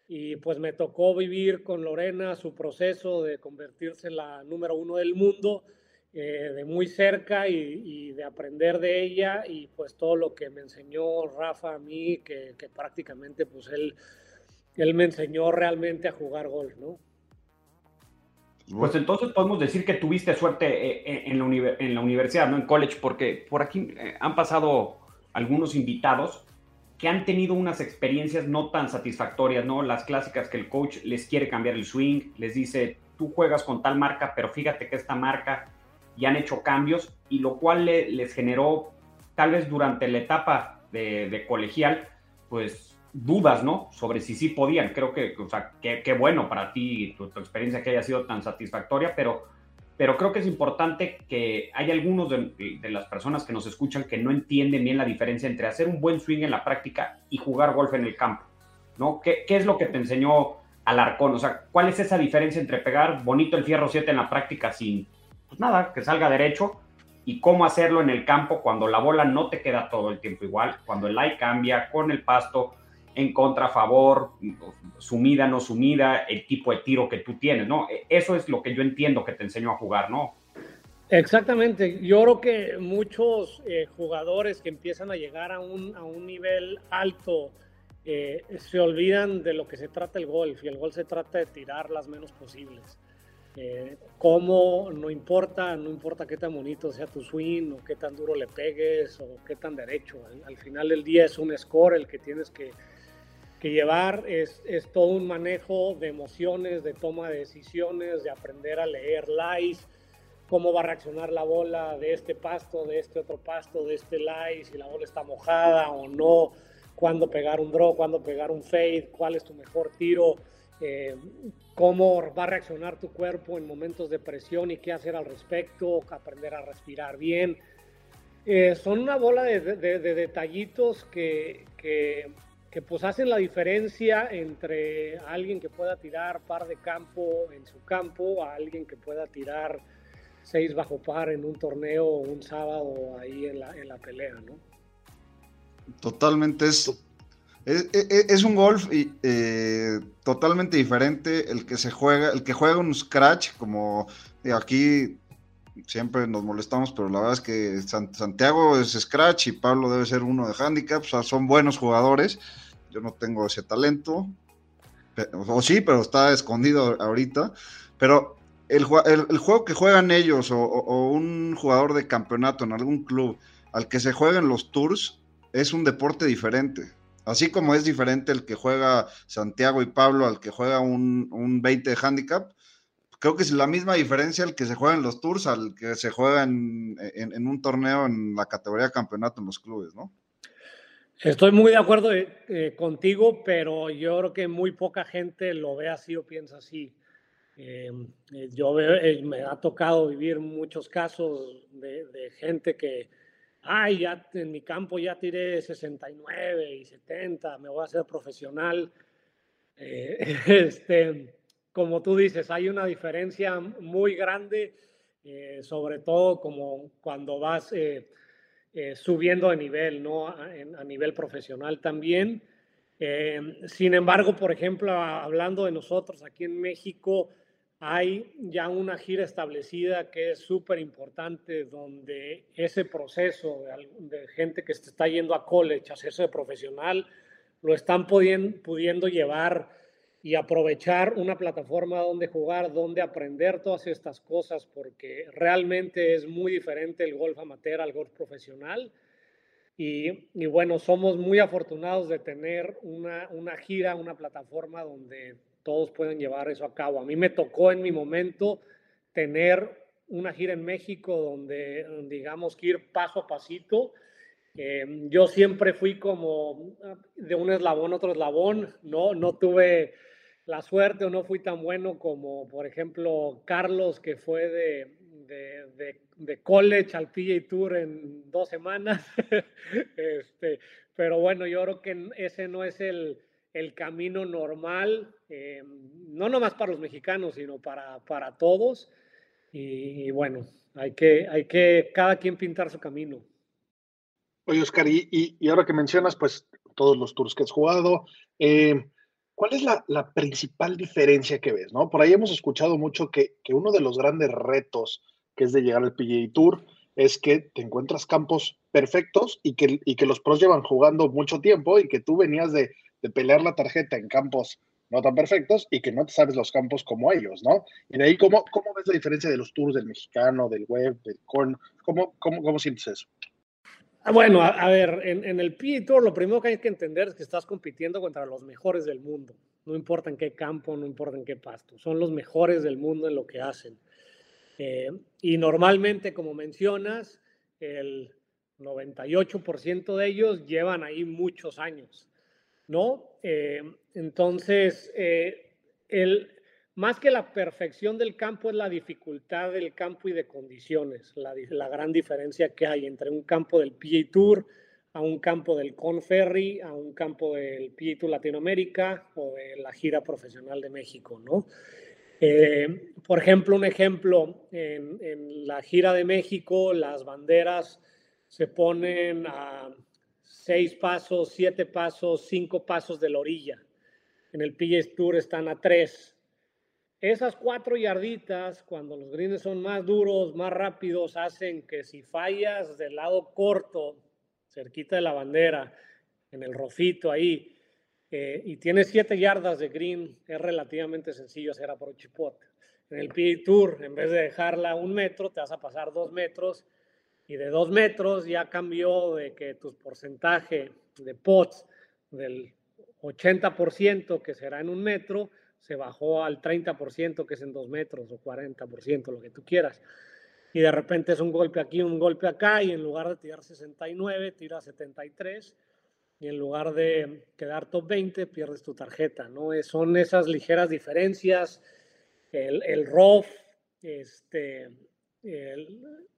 D: y pues me tocó vivir con Lorena su proceso de convertirse en la número uno del mundo eh, de muy cerca y, de aprender de ella y pues todo lo que me enseñó Rafa a mí, que, prácticamente pues él, él me enseñó realmente a jugar golf, ¿no?
C: Pues entonces podemos decir que tuviste suerte eh, eh, en la, en la universidad, no en college, porque por aquí han pasado algunos invitados que han tenido unas experiencias no tan satisfactorias, ¿no? Las clásicas que el coach les quiere cambiar el swing, les dice, tú juegas con tal marca, pero fíjate que esta marca y han hecho cambios, y lo cual les generó, tal vez durante la etapa de, colegial, pues dudas, ¿no? Sobre si sí podían. Creo que, o sea, qué bueno para ti tu, tu, experiencia que haya sido tan satisfactoria, pero, pero creo que es importante que hay algunos de, las personas que nos escuchan que no entienden bien la diferencia entre hacer un buen swing en la práctica y jugar golf en el campo, ¿no? ¿Qué, qué es lo que te enseñó Alarcón? O sea, ¿cuál es esa diferencia entre pegar bonito el fierro 7 en la práctica sin pues nada, que salga derecho y cómo hacerlo en el campo cuando la bola no te queda todo el tiempo igual, cuando el lie cambia con el pasto en contra, favor, sumida, no sumida, el tipo de tiro que tú tienes, ¿no? E, eso es lo que yo entiendo que te enseñó a jugar, ¿no?
D: Exactamente. Yo creo que muchos eh, jugadores que empiezan a llegar a un, a un nivel alto eh, se olvidan de lo que se trata el golf y el golf se trata de tirar las menos posibles. Eh, cómo, no importa, no importa qué tan bonito sea tu swing o qué tan duro le pegues o qué tan derecho. Al, final del día es un score el que tienes que, que llevar, es, es, todo un manejo de emociones, de toma de decisiones, de aprender a leer lies, cómo va a reaccionar la bola de este pasto, de este otro pasto, de este lie, si la bola está mojada o no, cuándo pegar un draw, cuándo pegar un fade, cuál es tu mejor tiro. Eh, cómo va a reaccionar tu cuerpo en momentos de presión y qué hacer al respecto, aprender a respirar bien. Eh, son una bola de, detallitos que, que, pues hacen la diferencia entre alguien que pueda tirar par de campo en su campo a alguien que pueda tirar seis bajo par en un torneo un sábado ahí en la, en la pelea, ¿no?
E: Totalmente es es, un golf eh, totalmente diferente el que se juega, el que juega un scratch, como aquí siempre nos molestamos, pero la verdad es que Santiago es scratch y Pablo debe ser uno de handicap, o sea, son buenos jugadores. Yo no tengo ese talento, o sí, pero está escondido ahorita. Pero el, juego que juegan ellos o, o, un jugador de campeonato en algún club al que se juegan los tours es un deporte diferente. Así como es diferente el que juega Santiago y Pablo al que juega un, un 20 de handicap, creo que es la misma diferencia el que se juega en los tours al que se juega en, un torneo en la categoría campeonato en los clubes, ¿no?
D: Estoy muy de acuerdo eh, eh, contigo, pero yo creo que muy poca gente lo ve así o piensa así. Eh, yo veo, me ha tocado vivir muchos casos de gente que, ay, ya en mi campo ya tiré 69 y 70, me voy a hacer profesional. Eh, *laughs* este, como tú dices, hay una diferencia muy grande, eh, sobre todo como cuando vas eh, subiendo de nivel, ¿no? A, a nivel profesional también. sin embargo, por ejemplo, hablando de nosotros aquí en México, hay ya una gira establecida que es súper importante, donde ese proceso de, gente que se está yendo a college, a hacerse profesional, lo están pudiendo llevar y aprovechar una plataforma donde jugar, donde aprender todas estas cosas, porque realmente es muy diferente el golf amateur al golf profesional. Y, y bueno, somos muy afortunados de tener una, una gira, una plataforma donde todos pueden llevar eso a cabo. A mí me tocó en mi momento tener una gira en México donde, digamos, que ir paso a pasito. Eh, yo siempre fui como de un eslabón a otro eslabón, ¿no? No tuve la suerte o no fui tan bueno como, por ejemplo, Carlos, que fue de, de, de, college al PGA Tour en dos semanas. *laughs* este, pero bueno, yo creo que ese no es el, el camino normal, eh, no nomás para los mexicanos, sino para, para todos. y, bueno, hay que, hay que cada quien pintar su camino.
B: Oye, Oscar, y, y, ahora que mencionas, pues, todos los tours que has jugado, eh, ¿cuál es la, la, principal diferencia que ves? ¿no? Por ahí hemos escuchado mucho que, que uno de los grandes retos que es de llegar al PGA Tour es que te encuentras campos perfectos y que, y que los pros llevan jugando mucho tiempo y que tú venías de, de pelear la tarjeta en campos no tan perfectos y que no te sabes los campos como ellos, ¿no? Y de ahí, ¿cómo, cómo ves la diferencia de los tours del mexicano, del web, del corn? ¿Cómo, cómo, cómo sientes eso?
D: Ah, bueno, a, ver, en, el PGA Tour lo primero que hay que entender es que estás compitiendo contra los mejores del mundo. No importa en qué campo, no importa en qué pasto. Son los mejores del mundo en lo que hacen. Eh, y normalmente, como mencionas, el 98% de ellos llevan ahí muchos años. ¿No? Eh, entonces, eh, el, más que la perfección del campo es la dificultad del campo y de condiciones, la, gran diferencia que hay entre un campo del PGA Tour a un campo del Conferry, a un campo del PGA Tour Latinoamérica o de la gira profesional de México, ¿no? Eh, por ejemplo, un ejemplo, en, en la gira de México, las banderas se ponen a seis pasos, siete pasos, cinco pasos de la orilla. En el PGA Tour están a tres. Esas cuatro yarditas, cuando los greens son más duros, más rápidos, hacen que si fallas del lado corto, cerquita de la bandera, en el rofito ahí, eh, y tienes siete yardas de green, es relativamente sencillo hacer approach pot. En el PGA Tour, en vez de dejarla un metro, te vas a pasar dos metros y de dos metros ya cambió de que tu porcentaje de pots del 80% que será en un metro se bajó al 30% que es en dos metros o 40%, lo que tú quieras. Y de repente es un golpe aquí, un golpe acá y en lugar de tirar 69, tira 73 y en lugar de quedar top 20 pierdes tu tarjeta, ¿no? Son esas ligeras diferencias, el, el ROF, este, el,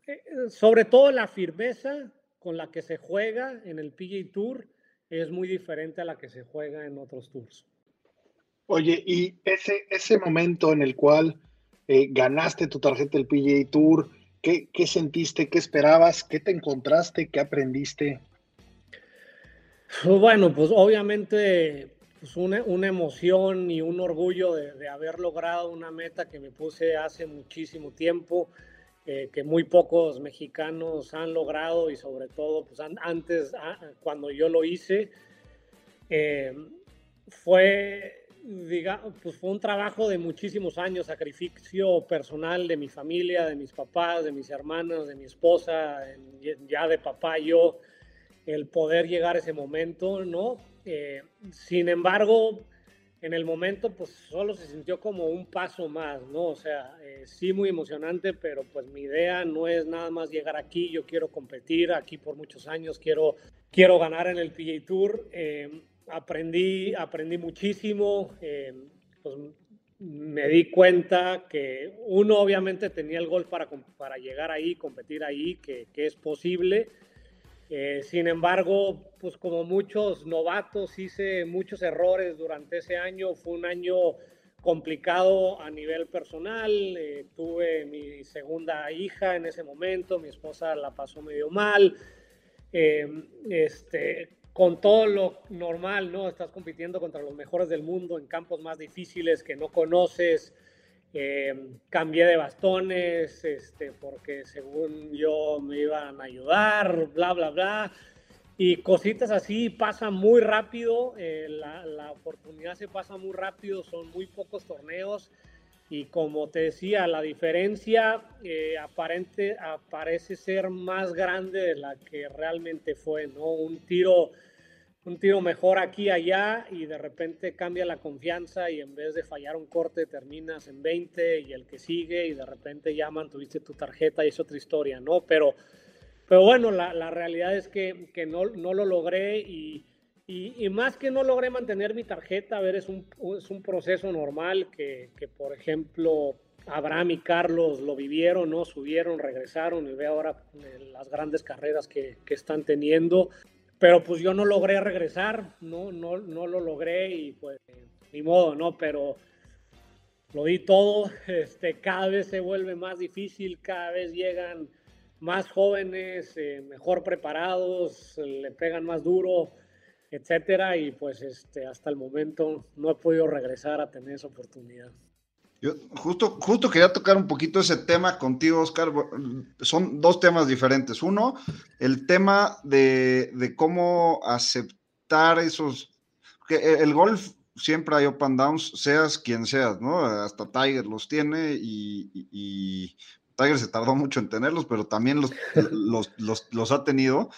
D: sobre todo la firmeza con la que se juega en el PGA Tour es muy diferente a la que se juega en otros tours.
B: Oye, y ese, ese momento en el cual eh, ganaste tu tarjeta del PGA Tour, ¿qué, ¿qué, sentiste? ¿Qué esperabas? ¿Qué te encontraste? ¿Qué aprendiste?
D: Bueno, pues obviamente pues una, una, emoción y un orgullo de, de haber logrado una meta que me puse hace muchísimo tiempo eh, que muy pocos mexicanos han logrado y sobre todo pues, antes, cuando yo lo hice, eh, fue, diga, pues, fue un trabajo de muchísimos años, sacrificio personal de mi familia, de mis papás, de mis hermanos, de mi esposa, ya de papá yo, el poder llegar a ese momento, ¿no? Eh, sin embargo, en el momento pues solo se sintió como un paso más, ¿no? O sea, eh, sí muy emocionante, pero pues mi idea no es nada más llegar aquí, yo quiero competir aquí por muchos años, quiero, quiero ganar en el PGA Tour. Eh, aprendí, aprendí muchísimo, eh, pues me di cuenta que uno obviamente tenía el golf para, para llegar ahí, competir ahí, que, que es posible eh, sin embargo, pues como muchos novatos hice muchos errores durante ese año. Fue un año complicado a nivel personal. Eh, tuve mi segunda hija en ese momento, mi esposa la pasó medio mal. Eh, este, con todo lo normal, ¿no? Estás compitiendo contra los mejores del mundo en campos más difíciles que no conoces. Eh, cambié de bastones, este, porque según yo me iban a ayudar, bla, bla, bla. Y cositas así pasan muy rápido, eh, la, la, oportunidad se pasa muy rápido, son muy pocos torneos. Y como te decía, la diferencia eh, aparente, parece ser más grande de la que realmente fue, ¿no? Un tiro un tiro mejor aquí allá y de repente cambia la confianza y en vez de fallar un corte terminas en 20 y el que sigue y de repente llaman, tuviste tu tarjeta y es otra historia, ¿no? Pero, pero bueno, la, la realidad es que, que no, no, lo logré y, y, más que no logré mantener mi tarjeta, a ver, es un, es un proceso normal que, que, por ejemplo, Abraham y Carlos lo vivieron, ¿no? Subieron, regresaron y ve ahora las grandes carreras que, que están teniendo pero pues yo no logré regresar, no, no, no lo logré y pues ni modo, ¿no? Pero lo di todo, este, cada vez se vuelve más difícil, cada vez llegan más jóvenes, eh, mejor preparados, le pegan más duro, etcétera, y pues este, hasta el momento no he podido regresar a tener esa oportunidad.
E: Yo justo, justo quería tocar un poquito ese tema contigo, Oscar. Son dos temas diferentes. Uno, el tema de, de cómo aceptar esos. que el golf siempre hay up and downs, seas quien seas, ¿no? Hasta Tiger los tiene y, Tiger se tardó mucho en tenerlos, pero también los, *laughs* los, los, ha tenido.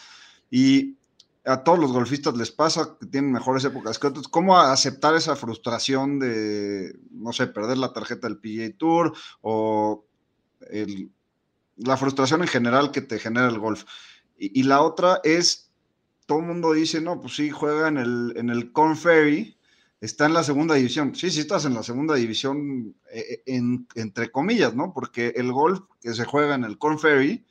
E: Y a todos los golfistas les pasa que tienen mejores épocas que otros. ¿Cómo aceptar esa frustración de, no sé, perder la tarjeta del PGA Tour o la frustración en general que te genera el golf? Y, y, la otra es, todo el mundo dice, no, pues sí, juega en el, en el Corn Ferry, está en la segunda división. Sí, sí estás en la segunda división, eh, eh, entre comillas, ¿no? Porque el golf que se juega en el Corn Ferry,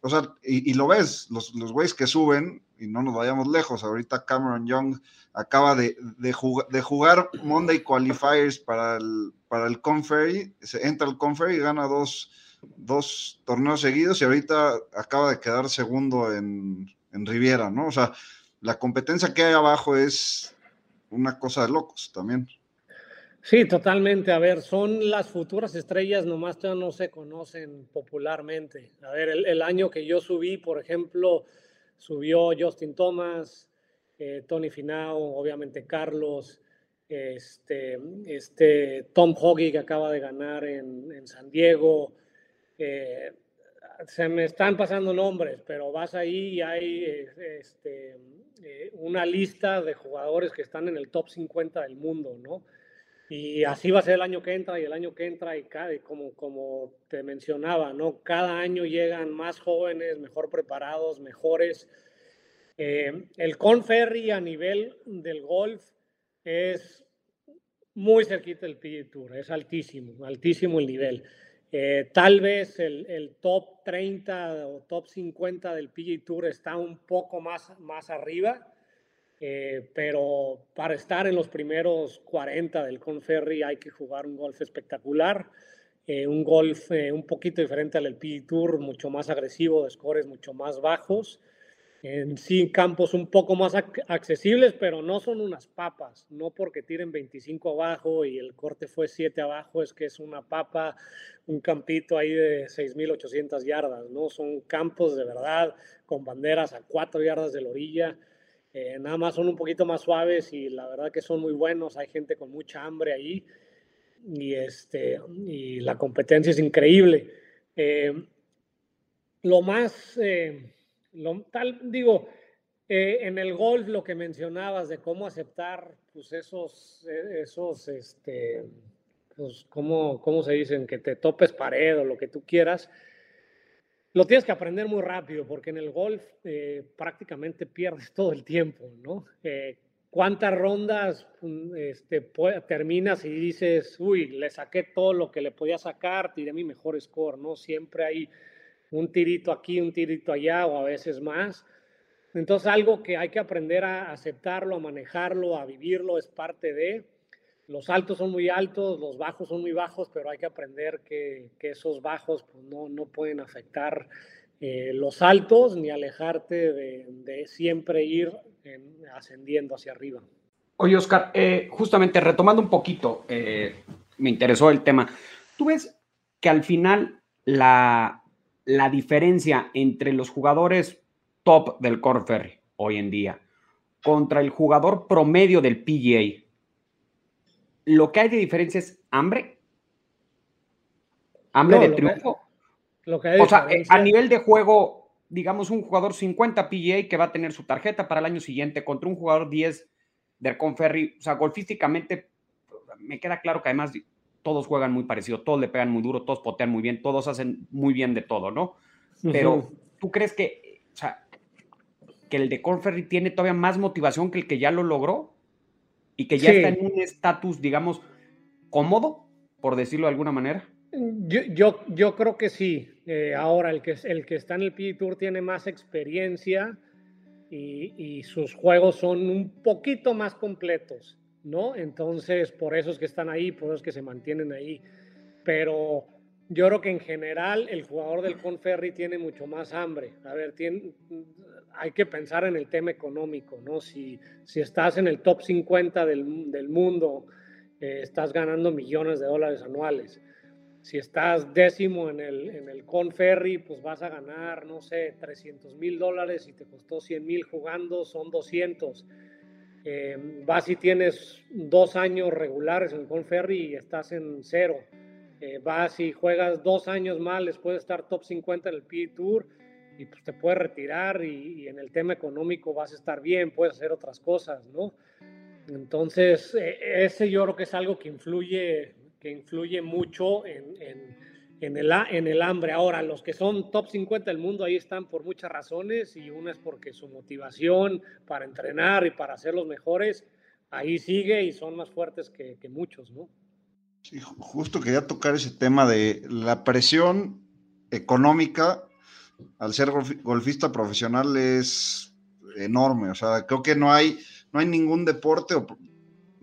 E: o sea, y, lo ves, los, los güeyes que suben, y no nos vayamos lejos, ahorita Cameron Young acaba de, de, jugar Monday Qualifiers para el, para el Corn Ferry, se entra al Corn Ferry y gana dos, dos torneos seguidos y ahorita acaba de quedar segundo en, en Riviera, ¿no? O sea, la competencia que hay abajo es una cosa de locos también.
D: Sí, totalmente. A ver, son las futuras estrellas, nomás no se conocen popularmente. A ver, el, año que yo subí, por ejemplo, subió Justin Thomas, eh, Tony Finau, obviamente Carlos, este, este Tom Hoggy que acaba de ganar en, San Diego. Eh, se me están pasando nombres, pero vas ahí y hay este, eh, una lista de jugadores que están en el top 50 del mundo, ¿no? Y así va a ser el año que entra y el año que entra y cada, como, como te mencionaba, ¿no? Cada año llegan más jóvenes, mejor preparados, mejores. Eh, el Conferry a nivel del golf es muy cerquita del PGA Tour, es altísimo, altísimo el nivel. Eh, tal vez el, top 30 o top 50 del PGA Tour está un poco más, más arriba, eh, pero para estar en los primeros 40 del Conferry hay que jugar un golf espectacular, eh, un golf un poquito diferente al del PGA Tour, mucho más agresivo, de scores mucho más bajos en sí campos un poco más accesibles, pero no son unas papas, no porque tiren 25 abajo y el corte fue 7 abajo, es que es una papa, un campito ahí de 6.800 yardas, ¿no? Son campos de verdad con banderas a 4 yardas de la orilla, eh, nada más son un poquito más suaves y la verdad que son muy buenos, hay gente con mucha hambre ahí y, este, y la competencia es increíble. Eh, lo más... Eh, tal, digo, eh, en el golf lo que mencionabas de cómo aceptar, pues esos, esos, este, pues cómo, cómo se dicen, que te topes pared o lo que tú quieras, lo tienes que aprender muy rápido, porque en el golf eh, prácticamente pierdes *laughs* todo el tiempo, ¿no? ¿Cuántas rondas mm, este, terminas y dices, uy, le saqué todo lo que le podía sacar, tiré mi mejor score, ¿no? Siempre hay un tirito aquí, un tirito allá o a veces más. Entonces algo que hay que aprender a aceptarlo, a manejarlo, a vivirlo, es parte de... Los altos son muy altos, los bajos son muy bajos, pero hay que aprender que, esos bajos pues, no, no, pueden afectar eh, los altos ni alejarte de, siempre ir ascendiendo hacia arriba.
C: Oye, Oscar, eh, justamente retomando un poquito, eh, me interesó el tema. ¿Tú ves que al final la, la diferencia entre los jugadores top del Core Ferry hoy en día contra el jugador promedio del PGA, lo que hay de diferencia es hambre. Hambre de triunfo. o sea, a nivel de juego, digamos, un jugador 50 PGA que va a tener su tarjeta para el año siguiente contra un jugador 10 del Conferry. O sea, golfísticamente, me queda claro que además todos juegan muy parecido, todos le pegan muy duro, todos potean muy bien, todos hacen muy bien de todo, ¿no? Pero tú crees que, o sea, que el de Corferry tiene todavía más motivación que el que ya lo logró y que ya está en un estatus, digamos, cómodo, por decirlo de alguna manera.
D: Yo, yo, yo creo que sí. Eh, ahora, el que, el que está en el PG Tour tiene más experiencia y, y sus juegos son un poquito más completos ¿no? Entonces, por eso es que están ahí, por eso es que se mantienen ahí. Pero yo creo que en general el jugador del Conferri tiene mucho más hambre. A ver, tiene, hay que pensar en el tema económico, ¿no? Si, si estás en el top 50 del, del mundo, eh, estás ganando millones de dólares anuales. Si estás décimo en el, en el Conferri, pues vas a ganar, no sé, 300 mil dólares y te costó 100 mil jugando, son 200. Eh, vas y tienes dos años regulares en el Conferri y estás en cero eh, vas y juegas dos años más, después de estar top 50 en el PGA Tour y pues te puedes retirar y, en el tema económico vas a estar bien, puedes hacer otras cosas, ¿no? Entonces, e, ese yo creo que es algo que influye, que influye mucho en, en, en, el, en el hambre. Ahora, los que son top 50 del mundo ahí están por muchas razones y una es porque su motivación para entrenar y para ser los mejores, ahí sigue y son más fuertes que, que muchos, ¿no?
E: Sí, justo quería tocar ese tema de la presión económica al ser golfista profesional es enorme. O sea, creo que no hay, no hay ningún deporte, o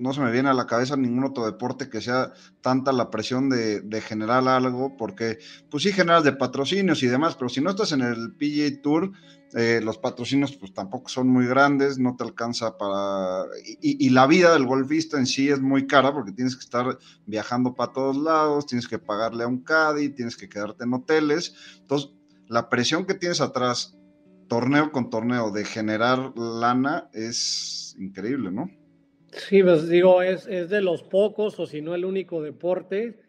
E: no se me viene a la cabeza ningún otro deporte que sea tanta la presión de, generar algo, porque pues sí generas de patrocinios y demás, pero si no estás en el PGA Tour, eh, los patrocinios pues tampoco son muy grandes, no te alcanza para... Y, la vida del golfista en sí es muy cara porque tienes que estar viajando para todos lados, tienes que pagarle a un caddy, tienes que quedarte en hoteles. Entonces, la presión que tienes atrás, torneo con torneo, de generar lana es increíble, ¿no?
D: Sí, pues digo, es, es de los pocos, o si no el único deporte.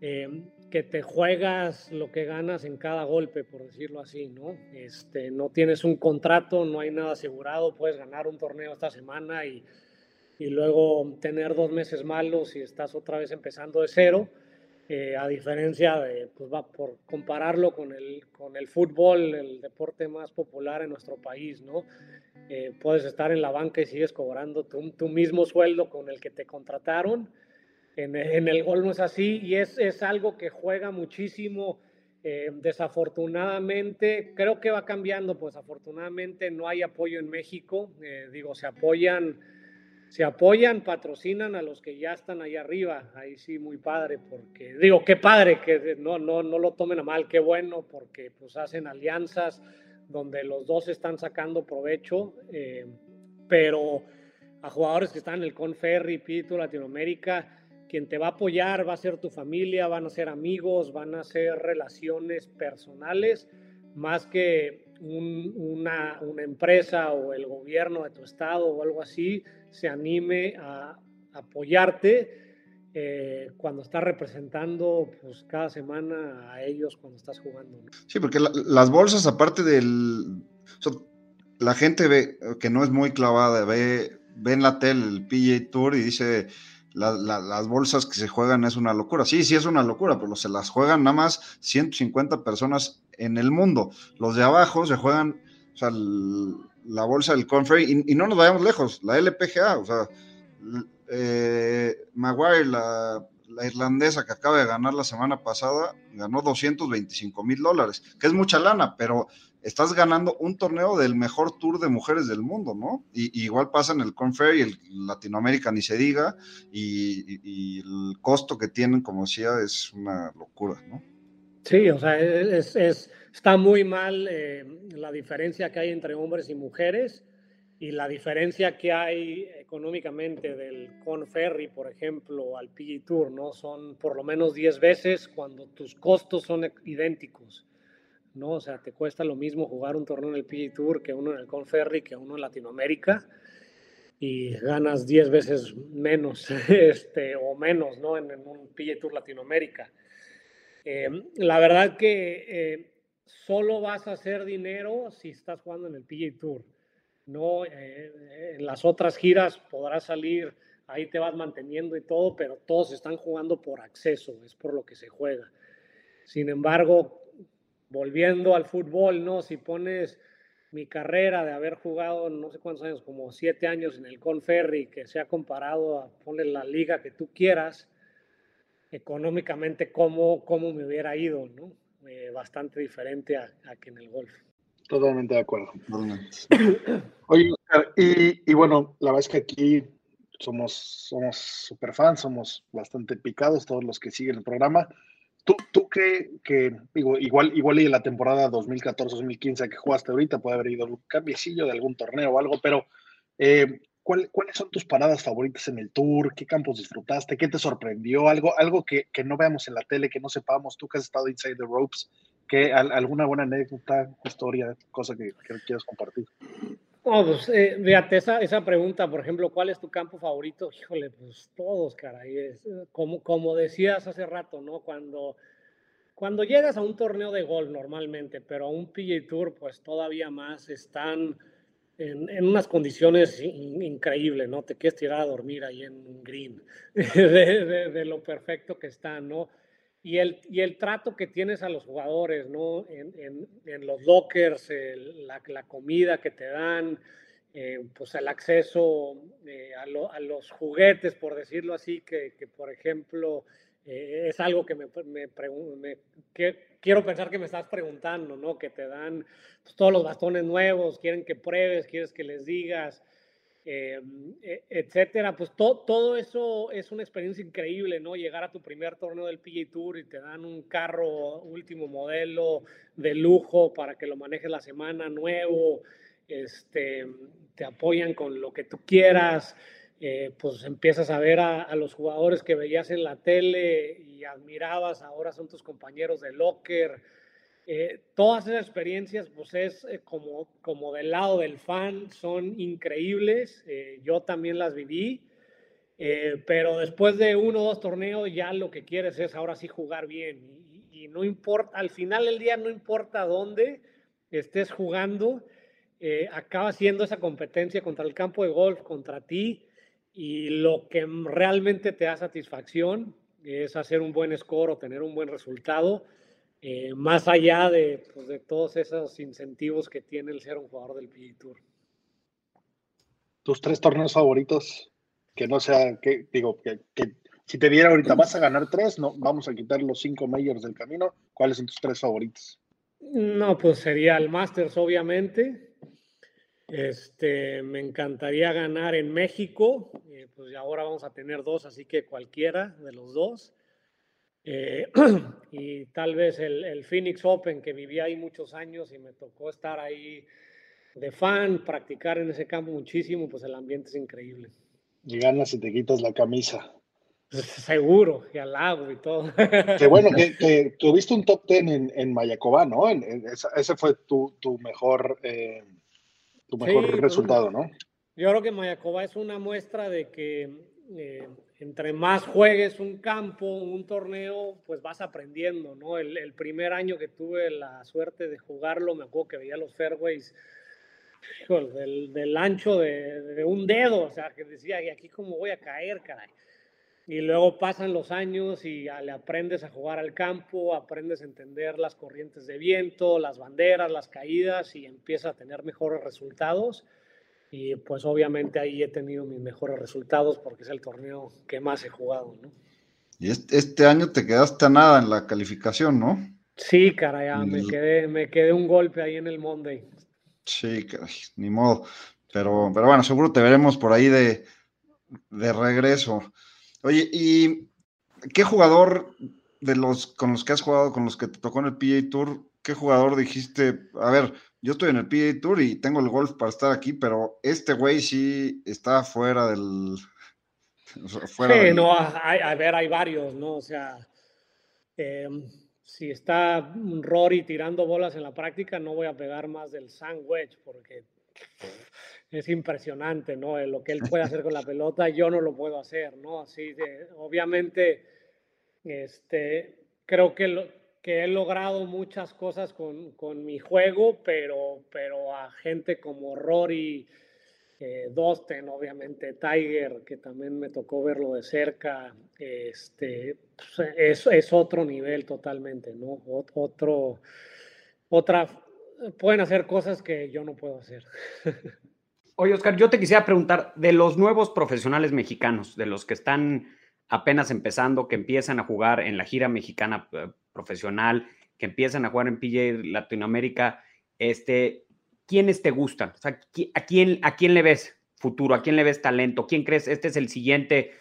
D: Eh, que te juegas lo que ganas en cada golpe, por decirlo así, ¿no? Este, no tienes un contrato, no hay nada asegurado, puedes ganar un torneo esta semana y, y luego tener dos meses malos y estás otra vez empezando de cero, eh, a diferencia de, pues va por compararlo con el, con el fútbol, el deporte más popular en nuestro país, ¿no? Eh, puedes estar en la banca y sigues cobrando tu, mismo sueldo con el que te contrataron en, el gol no es así y es, es algo que juega muchísimo. Eh, desafortunadamente, creo que va cambiando, pues afortunadamente no hay apoyo en México. Eh, digo, se apoyan, se apoyan, patrocinan a los que ya están ahí arriba. Ahí sí, muy padre, porque digo, qué padre, que no, no, no lo tomen a mal, qué bueno, porque pues hacen alianzas donde los dos están sacando provecho, eh, pero a jugadores que están en el Conferri, Pito, Latinoamérica, quien te va a apoyar va a ser tu familia, van a ser amigos, van a ser relaciones personales, más que una, empresa o el gobierno de tu estado o algo así se anime a apoyarte eh, cuando estás representando pues, cada semana a ellos cuando estás jugando.
E: Sí, porque las bolsas, aparte del... la gente ve que no es muy clavada, ve, ve en la tele el PJ Tour y dice las bolsas que se juegan es una locura. Sí, sí es una locura, pero se las juegan nada más 150 personas en el mundo. Los de abajo se juegan, o sea, la bolsa del Conferry, y, no nos vayamos lejos, la LPGA, o sea, eh, Maguire, la, la, irlandesa que acaba de ganar la semana pasada, ganó 225 mil dólares, que es mucha lana, pero estás ganando un torneo del mejor tour de mujeres del mundo, ¿no? Y, igual pasa en el Confer y el Latinoamérica ni se diga, y, el costo que tienen, como decía, es una locura, ¿no?
D: Sí, o sea, es, está muy mal eh, la diferencia que hay entre hombres y mujeres y la diferencia que hay económicamente del Conferry, por ejemplo, al PG Tour, ¿no? Son por lo menos 10 veces cuando tus costos son idénticos. ¿no? O sea, te cuesta lo mismo jugar un torneo en el PG Tour que uno en el Conferry, que uno en Latinoamérica, y ganas 10 veces menos, *laughs* este, o menos, ¿no? En, un PG Tour Latinoamérica. Eh, la verdad que eh, solo vas a hacer dinero si estás jugando en el PG Tour. No, eh, en las otras giras podrás salir, ahí te vas manteniendo y todo, pero todos están jugando por acceso, es por lo que se juega. Sin embargo, volviendo al fútbol, ¿no? Si pones mi carrera de haber jugado no sé cuántos años, como siete años en el Conferri, que se ha comparado a poner la liga que tú quieras, económicamente, ¿cómo, cómo me hubiera ido, ¿no? Eh, bastante diferente a, que en el golf.
B: Totalmente de acuerdo. *coughs* Oye, y, y, bueno, la verdad es que aquí somos, somos super fans, somos bastante picados todos los que siguen el programa. ¿Tú, tú que, que digo, igual, igual y en la temporada 2014-2015 que jugaste ahorita puede haber ido un cambiecillo de algún torneo o algo, pero eh, ¿cuál, ¿cuáles son tus paradas favoritas en el tour? ¿Qué campos disfrutaste? ¿Qué te sorprendió? Algo, algo que, que no veamos en la tele, que no sepamos, tú que has estado inside the ropes, que alguna buena anécdota, historia, cosa que, que quieras compartir.
D: Oh, pues, eh, fíjate, esa, esa pregunta, por ejemplo, ¿cuál es tu campo favorito? Híjole, pues todos, caray. Es, como, como decías hace rato, ¿no? Cuando, cuando llegas a un torneo de golf normalmente, pero a un PGA Tour, pues todavía más están en, en unas condiciones in, increíbles, ¿no? Te quieres tirar a dormir ahí en green, *laughs* de, de, de lo perfecto que están, ¿no? Y el, y el trato que tienes a los jugadores, ¿no? En, en, los lockers, la, la, comida que te dan, eh, pues el acceso eh, a, los juguetes, por decirlo así, que, que por ejemplo eh, es algo que me, me, me que, quiero pensar que me estás preguntando, ¿no? Que te dan pues, todos los bastones nuevos, quieren que pruebes, quieres que les digas. Eh, etcétera, pues to, todo eso es una experiencia increíble, ¿no? Llegar a tu primer torneo del PGA Tour y te dan un carro último modelo de lujo para que lo manejes la semana nuevo, este, te apoyan con lo que tú quieras, eh, pues empiezas a ver a, los jugadores que veías en la tele y admirabas, ahora son tus compañeros de locker eh, todas esas experiencias, pues es eh, como, como del lado del fan, son increíbles. Eh, yo también las viví, pero después de uno o dos torneos ya lo que quieres es ahora sí jugar bien. Y, y no importa, al final del día no importa dónde estés jugando, acaba siendo esa competencia contra el campo de golf, contra ti, y lo que realmente te da satisfacción es hacer un buen score o tener un buen resultado eh, más allá de, pues, de, todos esos incentivos que tiene el ser un jugador del PGA Tour.
B: ¿Tus tres torneos favoritos? Que no sea, que digo, que, que, si te diera ahorita vas a ganar tres, no, vamos a quitar los cinco majors del camino, ¿cuáles son tus tres favoritos?
D: No, pues sería el Masters, obviamente. Este, me encantaría ganar en México, eh, pues ahora vamos a tener dos, así que cualquiera de los dos. Eh, *clears throat* y tal vez el, el, Phoenix Open, que viví ahí muchos años y me tocó estar ahí de fan, practicar en ese campo muchísimo, pues el ambiente es increíble.
B: Y ganas y te quitas la camisa. *laughs*
D: Seguro, y al lago y todo. *laughs*
B: Qué bueno, que, que tuviste un top ten en, en Mayacoba, ¿no? En, en, ese fue tu, tu mejor, eh, tu mejor sí, resultado, ¿no?
D: Yo creo que Mayacoba es una muestra de que eh, entre más juegues un campo, un torneo, pues vas aprendiendo, ¿no? El, primer año que tuve la suerte de jugarlo, me acuerdo que veía los fairways del, ancho de, un dedo, o sea, que decía, ¿y aquí cómo voy a caer, caray? Y luego pasan los años y le aprendes a jugar al campo, aprendes a entender las corrientes de viento, las banderas, las caídas y empiezas a tener mejores resultados y pues obviamente ahí he tenido mis mejores resultados porque es el torneo que más he jugado, ¿no?
E: Y este, este año te quedaste a nada en la calificación, ¿no?
D: Sí, caray, ya me, quedé, me quedé un golpe ahí en el Monday.
E: Sí, caray, ni modo. Pero, pero bueno, seguro te veremos por ahí de, de regreso. Oye, ¿y qué jugador de los con los que has jugado, con los que te tocó en el PA Tour, qué jugador dijiste, a ver, yo estoy en el PA Tour y tengo el golf para estar aquí, pero este güey sí está fuera del. *laughs*
D: Fuera sí, del... no, hay, a ver, hay varios, ¿no? O sea, eh, si está Rory tirando bolas en la práctica, no voy a pegar más del sandwich porque es impresionante, ¿no? Lo que él puede hacer con la pelota, yo no lo puedo hacer, ¿no? Así de, obviamente, este, creo que lo, que he logrado muchas cosas con, con mi juego, pero, pero a gente como Rory, eh, Dosten, obviamente Tiger, que también me tocó verlo de cerca, este, pues es, es otro nivel totalmente, ¿no? Otro, otra, pueden hacer cosas que yo no puedo hacer. *laughs*
C: Oye, Oscar, yo te quisiera preguntar, de los nuevos profesionales mexicanos, de los que están apenas empezando, que empiezan a jugar en la gira mexicana eh, profesional, que empiezan a jugar en PJ Latinoamérica, este, ¿quiénes te gustan? O sea, ¿a quién, ¿a quién le ves? futuro? ¿A quién le ves talento? ¿Quién crees este es el siguiente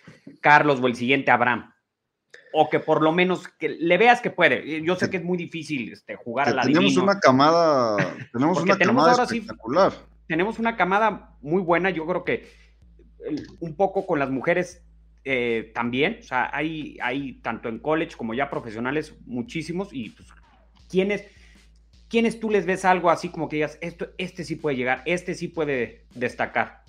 C: Carlos o el siguiente Abraham? O que por lo menos que le veas que puede. Yo sé que es muy difícil este, jugar a la
E: Tenemos una camada, *laughs* tenemos una camada espectacular.
C: tenemos una camada muy buena, yo creo que un poco con las mujeres eh, también, o sea, hay, hay tanto en college como ya profesionales muchísimos y pues, ¿quiénes, ¿quiénes tú les ves algo así como que digas, esto, este sí puede llegar, este sí puede destacar?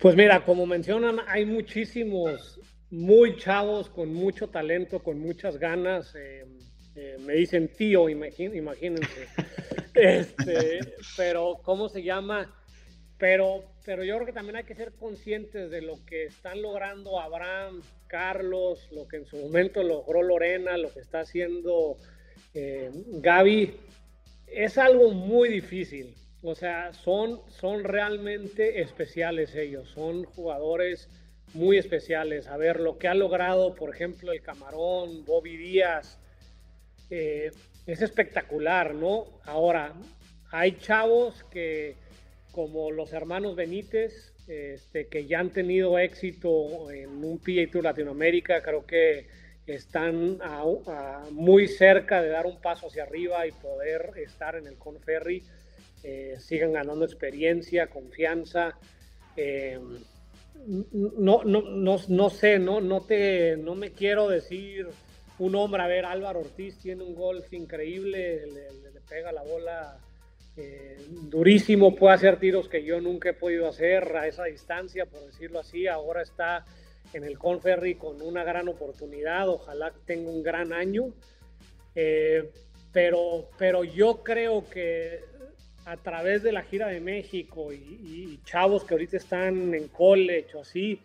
D: Pues mira, como mencionan, hay muchísimos muy chavos con mucho talento, con muchas ganas. Eh, eh, me dicen tío, imagínense. *laughs* este, pero, ¿cómo se llama? Pero, pero yo creo que también hay que ser conscientes de lo que están logrando Abraham, Carlos, lo que en su momento logró Lorena, lo que está haciendo eh, Gaby. Es algo muy difícil. O sea, son, son realmente especiales ellos. Son jugadores muy especiales. A ver, lo que ha logrado, por ejemplo, el Camarón, Bobby Díaz, eh, es espectacular, ¿no? Ahora, hay chavos que como los hermanos Benítez, este, que ya han tenido éxito en un PA Tour Latinoamérica, creo que están muy cerca de dar un paso hacia arriba y poder estar en el Conferry, eh, sigan ganando experiencia, confianza. Eh, no, no, no, no, sé, no, no, te, no me quiero decir un hombre, a ver, Álvaro Ortiz tiene un golf increíble, le pega la bola durísimo, puede hacer tiros que yo nunca he podido hacer a esa distancia, por decirlo así. Ahora está en el Conferry con una gran oportunidad, ojalá tenga un gran año. Eh, pero, pero yo creo que a través de la gira de México y, chavos que ahorita están en college o así,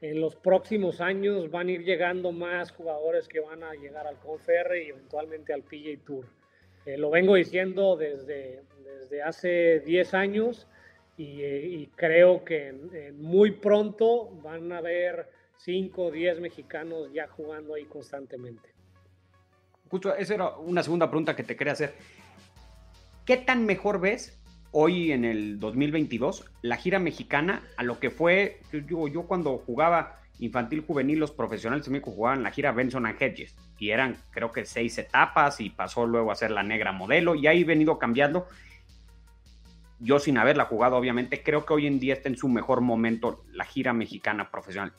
D: en los próximos años van a ir llegando más jugadores que van a llegar al Conferry y eventualmente al PJ Tour. Eh, lo vengo diciendo desde, desde hace 10 años eh, y, creo que muy pronto van a haber 5 o 10 mexicanos ya jugando ahí constantemente.
C: Justo, esa era una segunda pregunta que te quería hacer. ¿Qué tan mejor ves hoy en el 2022 la gira mexicana a lo que fue, yo, yo cuando jugaba infantil juvenil, los profesionales también jugaban la gira Benson and Hedges y eran creo que seis etapas y pasó luego a ser la negra modelo y ahí venido cambiando yo sin haberla jugado, obviamente, creo que hoy en día está en su mejor momento la gira mexicana profesional.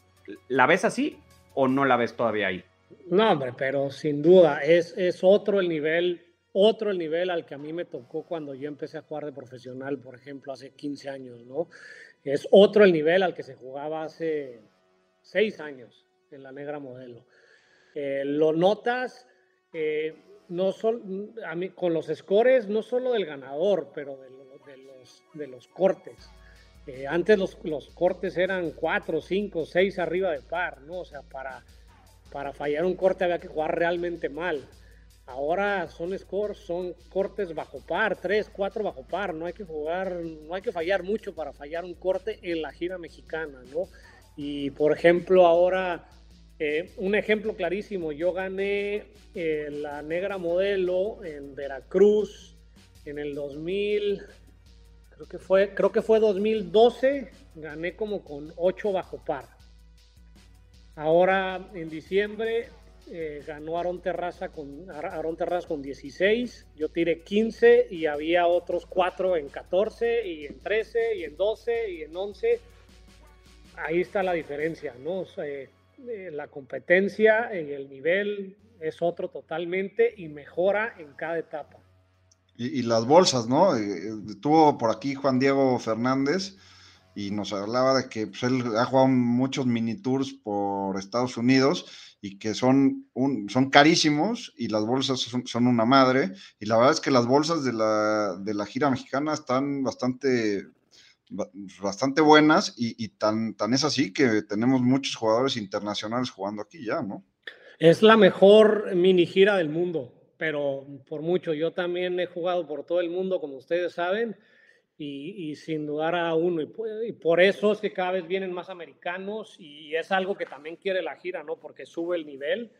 C: ¿La ves así o no la ves todavía ahí?
D: No, hombre, pero sin duda es, otro el nivel, otro el nivel al que a mí me tocó cuando yo empecé a jugar de profesional, por ejemplo, hace 15 años, ¿no? Es otro el nivel al que se jugaba hace 6 años en la negra modelo. Eh, lo notas eh, no solo a mí, con los scores, no solo del ganador, pero del de los cortes. Eh, antes los, los, cortes eran 4, 5, 6 arriba de par, ¿no? O sea, para, para fallar un corte había que jugar realmente mal. Ahora son scores, son cortes bajo par, 3, 4 bajo par. No hay que jugar, no hay que fallar mucho para fallar un corte en la gira mexicana, ¿no? Y por ejemplo, ahora, eh, un ejemplo clarísimo, yo gané eh, la negra modelo en Veracruz en el 2000 creo que fue, creo que fue 2012, gané como con 8 bajo par. Ahora en diciembre eh, ganó Aaron Terraza con Aaron Terraza con 16, yo tiré 15 y había otros 4 en 14 y en 13 y en 12 y en 11. Ahí está la diferencia, ¿no? Eh, la competencia y el nivel es otro totalmente y mejora en cada etapa.
E: Y, las bolsas, ¿no? Eh, estuvo por aquí Juan Diego Fernández y nos hablaba de que pues, él ha jugado muchos mini tours por Estados Unidos y que son, un, son carísimos y las bolsas son, una madre. Y la verdad es que las bolsas de la, de la gira mexicana están bastante, bastante buenas y, tan, tan es así que tenemos muchos jugadores internacionales jugando aquí ya, ¿no?
D: Es la mejor mini gira del mundo pero por mucho. Yo también he jugado por todo el mundo, como ustedes saben, y, sin dudar a uno. Y, por eso es que cada vez vienen más americanos y es algo que también quiere la gira, ¿no? Porque sube el nivel.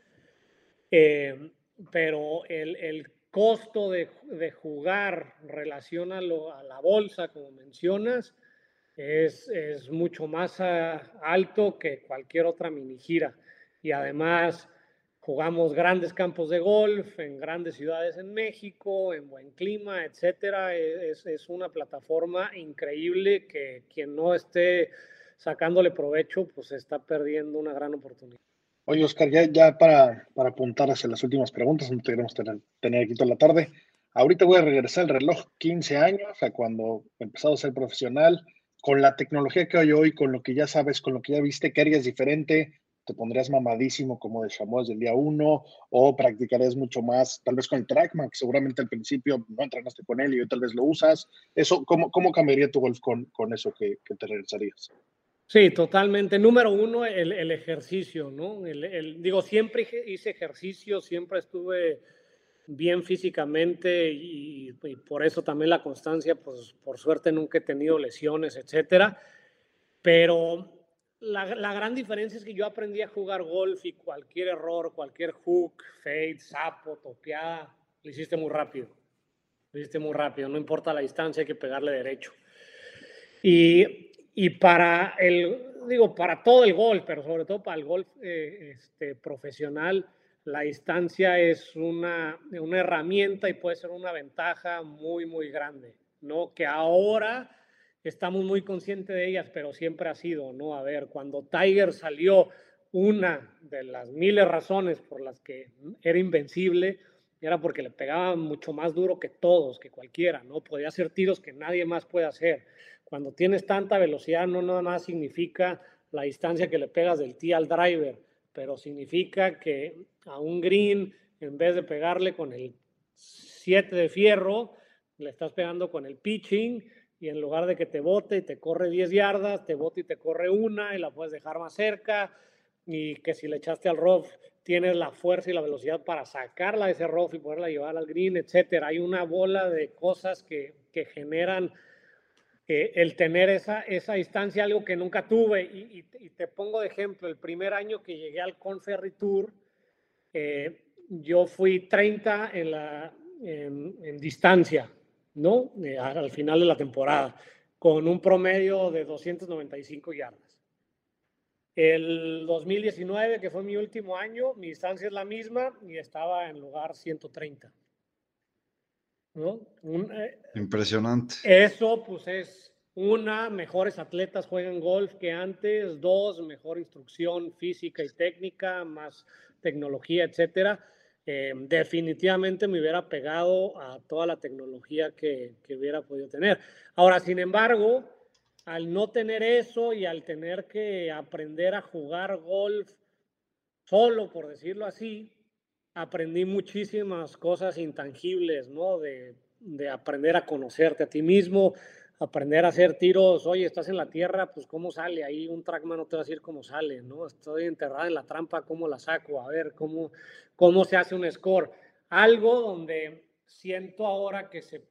D: Eh, pero el costo de, jugar relacionado a la bolsa, como mencionas, es, es mucho más ah, alto que cualquier otra mini gira. Y además jugamos grandes campos de golf en grandes ciudades en México, en buen clima, etcétera. E, es, es una plataforma increíble que quien no esté sacándole provecho, pues está perdiendo una gran oportunidad.
B: Oye, Oscar, ya, ya para, para apuntar hacia las últimas preguntas, no te queremos tener, tener aquí toda la tarde. Ahorita voy a regresar el reloj 15 años a cuando empezado a ser profesional. Con la tecnología que hay hoy, con lo que ya sabes, con lo que ya viste, ¿qué harías diferente? ¿Te pondrías mamadísimo como de Chamois del día uno? ¿O practicarías mucho más, tal vez con el Trackman, que seguramente al principio no entrenaste con él y hoy tal vez lo usas? Eso, ¿Cómo, cómo cambiaría tu golf con, con eso que, que te regresarías?
D: Sí, totalmente. Número uno, el, el ejercicio, ¿no? El, el, digo, siempre hice ejercicio, siempre estuve bien físicamente y, y, por eso también la constancia, pues por suerte nunca he tenido lesiones, etcétera. Pero la, la, gran diferencia es que yo aprendí a jugar golf y cualquier error, cualquier hook, fade, sapo, topeada, lo hiciste muy rápido. Lo hiciste muy rápido, no importa la distancia, hay que pegarle derecho. Y y para el, digo, para todo el golf, pero sobre todo para el golf eh, este, profesional, la distancia es una, una herramienta y puede ser una ventaja muy, muy grande, ¿no? Que ahora estamos muy conscientes de ellas, pero siempre ha sido, ¿no? A ver, cuando Tiger salió, una de las miles razones por las que era invencible era porque le pegaba mucho más duro que todos, que cualquiera, ¿no? Podía hacer tiros que nadie más puede hacer cuando tienes tanta velocidad, no nada más significa la distancia que le pegas del tee al driver, pero significa que a un green, en vez de pegarle con el 7 de fierro, le estás pegando con el pitching y en lugar de que te bote y te corre 10 yardas, te bote y te corre una y la puedes dejar más cerca y que si le echaste al rough tienes la fuerza y la velocidad para sacarla de ese rough y poderla llevar al green, etcétera. Hay una bola de cosas que, que generan eh, el tener esa, esa distancia, algo que nunca tuve. Y, y, te pongo de ejemplo, el primer año que llegué al Conferry Tour, eh, yo fui 30 en, la, en distancia, ¿no? Eh, al final de la temporada, con un promedio de 295 yardas. El 2019, que fue mi último año, mi distancia es la misma y estaba en lugar 130. ¿no? Un, eh,
E: Impresionante.
D: Eso, pues es una, mejores atletas juegan golf que antes, dos, mejor instrucción física y técnica, más tecnología, etcétera. Eh, definitivamente me hubiera pegado a toda la tecnología que, que hubiera podido tener. Ahora, sin embargo, al no tener eso y al tener que aprender a jugar golf solo, por decirlo así, aprendí muchísimas cosas intangibles, ¿no? De, de, aprender a conocerte a ti mismo, aprender a hacer tiros, oye, estás en la tierra, pues cómo sale, ahí un trackman no te va a decir cómo sale, ¿no? Estoy enterrada en la trampa, ¿cómo la saco? A ver, ¿cómo, cómo se hace un score? Algo donde siento ahora que se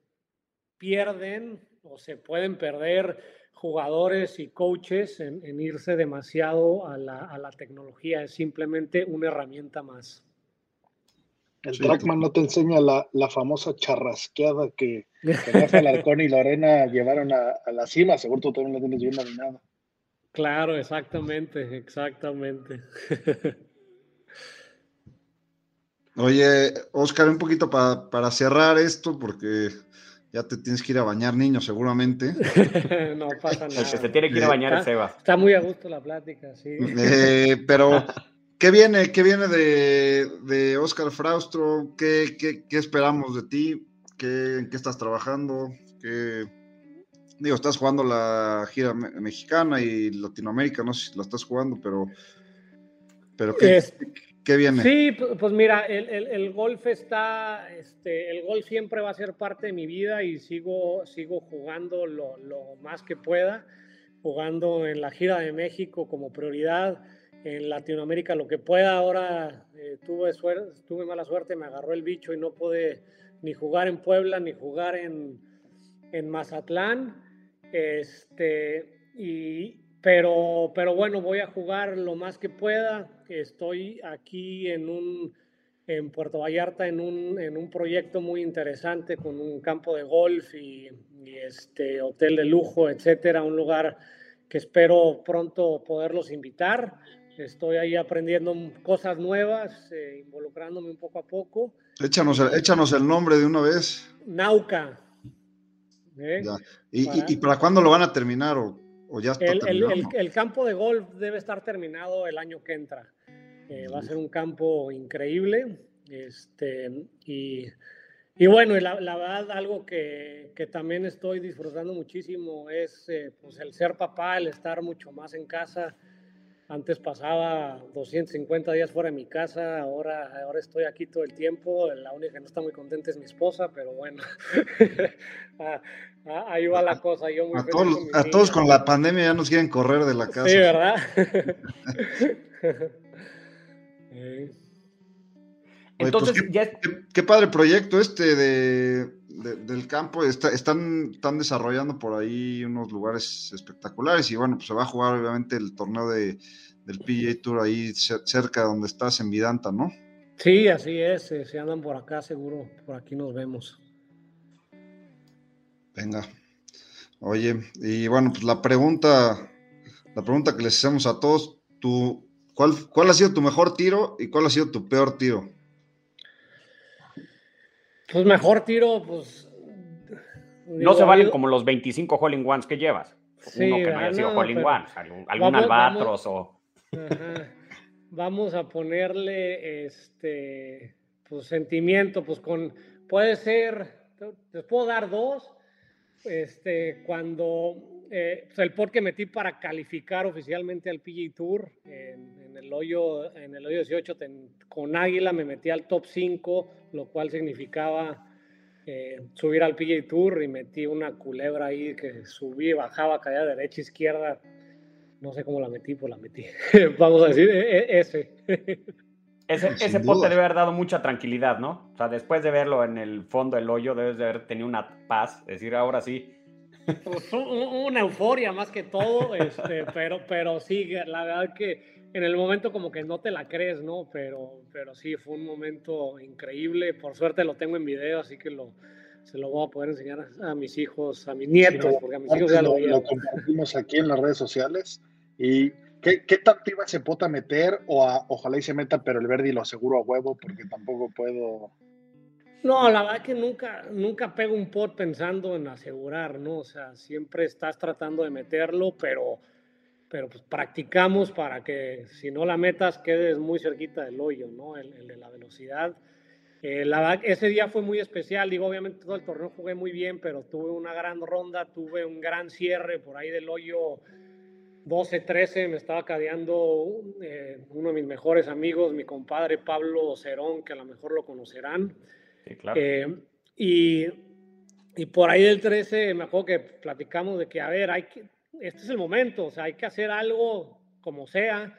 D: pierden o se pueden perder jugadores y coaches en, en irse demasiado a la, a la tecnología, es simplemente una herramienta más.
B: El sí, Trackman no te enseña la, la famosa charrasqueada que, que *laughs* Alarcón y Lorena llevaron a, a, la cima. Seguro tú también la tienes bien dominada.
D: Claro, exactamente, exactamente. *laughs*
E: Oye, Oscar, un poquito pa, para cerrar esto, porque ya te tienes que ir a bañar, niño, seguramente. *laughs*
D: no pasa nada.
C: El que se tiene que ir a bañar es Seba.
D: Está muy a gusto la plática, sí.
E: Eh, pero *laughs* ¿Qué viene, qué viene de, de Oscar Fraustro? ¿Qué, qué, qué esperamos de ti? ¿Qué, ¿En qué estás trabajando? ¿Qué, digo, estás jugando la gira me mexicana y Latinoamérica, no sé si la estás jugando, pero, pero ¿qué, es, ¿qué viene?
D: Sí, pues mira, el, el, el, golf está, este, el golf siempre va a ser parte de mi vida y sigo, sigo jugando lo, lo más que pueda, jugando en la gira de México como prioridad en Latinoamérica lo que pueda. Ahora eh, tuve, suerte, tuve mala suerte, me agarró el bicho y no pude ni jugar en Puebla ni jugar en, en Mazatlán. Este, y, pero, pero bueno, voy a jugar lo más que pueda. Estoy aquí en un, en Puerto Vallarta en un, en un proyecto muy interesante con un campo de golf y, y este hotel de lujo, etcétera, un lugar que espero pronto poderlos invitar. Estoy ahí aprendiendo cosas nuevas, eh, involucrándome un poco a poco.
E: Échanos el, échanos el nombre de una vez.
D: Nauca.
E: ¿eh? ¿Y, para... ¿Y, para cuándo lo van a terminar o, o ya está
D: el,
E: terminado?
D: el, el, campo de golf debe estar terminado el año que entra. Eh, va a ser un campo increíble. Este, y, y bueno, la, la, verdad, algo que, que, también estoy disfrutando muchísimo es eh, pues el ser papá, el estar mucho más en casa. Antes pasaba 250 días fuera de mi casa, ahora, ahora estoy aquí todo el tiempo. La única que no está muy contenta es mi esposa, pero bueno, *laughs* ahí va la cosa. Yo muy
E: a todos, a todos con la pandemia ya nos quieren correr de la casa.
D: Sí, ¿verdad? *laughs* *laughs*
E: Entonces, pues, ¿qué, qué, qué, padre proyecto este de, de, del campo. Está, están, están desarrollando por ahí unos lugares espectaculares y bueno, pues se va a jugar obviamente el torneo de, del PGA Tour ahí cerca de donde estás en Vidanta, ¿no?
D: Sí, así es. Eh, si andan por acá, seguro por aquí nos vemos.
E: Venga. Oye, y bueno, pues la pregunta, la pregunta que les hacemos a todos, tú, ¿cuál, ¿cuál ha sido tu mejor tiro y cuál ha sido tu peor tiro?
D: Pues mejor tiro, pues.
C: No digo, se valen como los 25 Hole in Ones que llevas. Sí, Uno que no haya no, sido Hole in One, algún, albatros o.
D: Ajá. Vamos a ponerle este. Pues sentimiento, pues con. Puede ser. Les puedo dar dos. Este, cuando eh, pues el pot que metí para calificar oficialmente al PGA Tour en, hoyo en el hoyo 18 ten, con Águila me metí al top 5 lo cual significaba eh, subir al PGA Tour y metí una culebra ahí que subí bajaba caía derecha izquierda. No sé cómo la metí pues la metí. *laughs* Vamos a decir e, e, ese. *laughs*
C: Ese, ese pot te debe haber dado mucha tranquilidad, ¿no? O sea, después de verlo en el fondo del hoyo, debes de haber tenido una paz, decir, ahora sí,
D: pues una euforia más que todo, este, *laughs* pero, pero sí, la verdad que en el momento como que no te la crees, ¿no? Pero, pero sí, fue un momento increíble. Por suerte lo tengo en video, así que lo, se lo voy a poder enseñar a mis hijos, a mis nietos, sí, porque a mis hijos ya
B: lo, lo, lo compartimos aquí en las redes sociales. ¿Y qué, qué tanto iba se puede meter? O a, ojalá y se meta, pero el Verdi lo aseguro a huevo, porque tampoco puedo
D: no, la verdad que nunca, nunca pego un pot pensando en asegurar, ¿no? O sea, siempre estás tratando de meterlo, pero, pero pues practicamos para que si no la metas quedes muy cerquita del hoyo, ¿no? El, el de la velocidad. Eh, la ese día fue muy especial, digo, obviamente todo el torneo jugué muy bien, pero tuve una gran ronda, tuve un gran cierre por ahí del hoyo 12-13, me estaba cadeando eh, uno de mis mejores amigos, mi compadre Pablo Cerón, que a lo mejor lo conocerán.
C: Sí, claro.
D: Eh, y, y, por ahí del 13 me acuerdo que platicamos de que, a ver, hay que, este es el momento, o sea, hay que hacer algo como sea.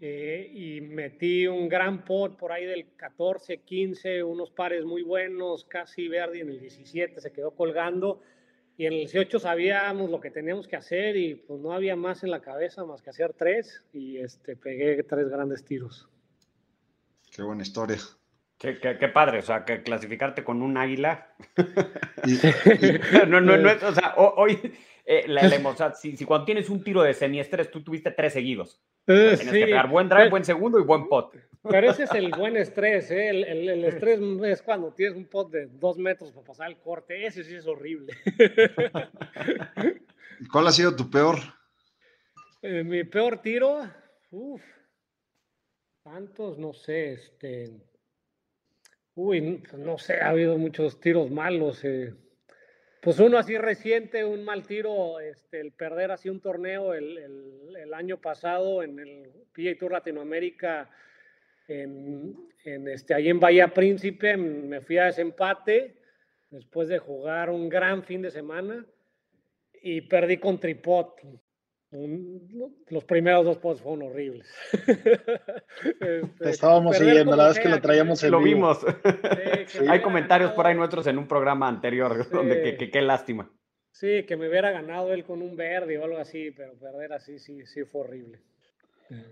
D: Eh, y metí un gran pot por ahí del 14, 15, unos pares muy buenos, casi Verdi en el 17 se quedó colgando. Y en el 18 sabíamos lo que teníamos que hacer y pues no había más en la cabeza más que hacer tres y este, pegué tres grandes tiros.
E: Qué buena historia.
C: Qué, qué, qué, padre, o sea, que clasificarte con un águila. *laughs* no, no, no es, o sea, hoy, eh, la, la, o sea, si, si, cuando tienes un tiro de semiestrés, tú tuviste tres seguidos. Tienes sí. que pegar buen drive, buen segundo y buen pot.
D: Pero ese es el buen estrés, ¿eh? el, el, el, estrés es cuando tienes un pot de dos metros para pasar el corte, ese sí es horrible. *laughs*
E: ¿Cuál ha sido tu peor?
D: Eh, mi peor tiro, uff, tantos, no sé, este Uy, no sé, ha habido muchos tiros malos. Eh. Pues uno así reciente, un mal tiro, este, el perder así un torneo el, año pasado en el PGA Tour Latinoamérica, en, en, este, ahí en Bahía Príncipe, me fui a desempate después de jugar un gran fin de semana y perdí con tripot los primeros dos posts fueron horribles. *laughs*
B: este, estábamos siguiendo, la verdad es que lo traíamos en
C: Lo
B: vivo.
C: vimos. Sí, sí, Hay comentarios por ahí nuestros en un programa anterior, sí. donde que, qué lástima.
D: Sí, que me hubiera ganado él con un verde o algo así, pero perder así sí, sí fue horrible.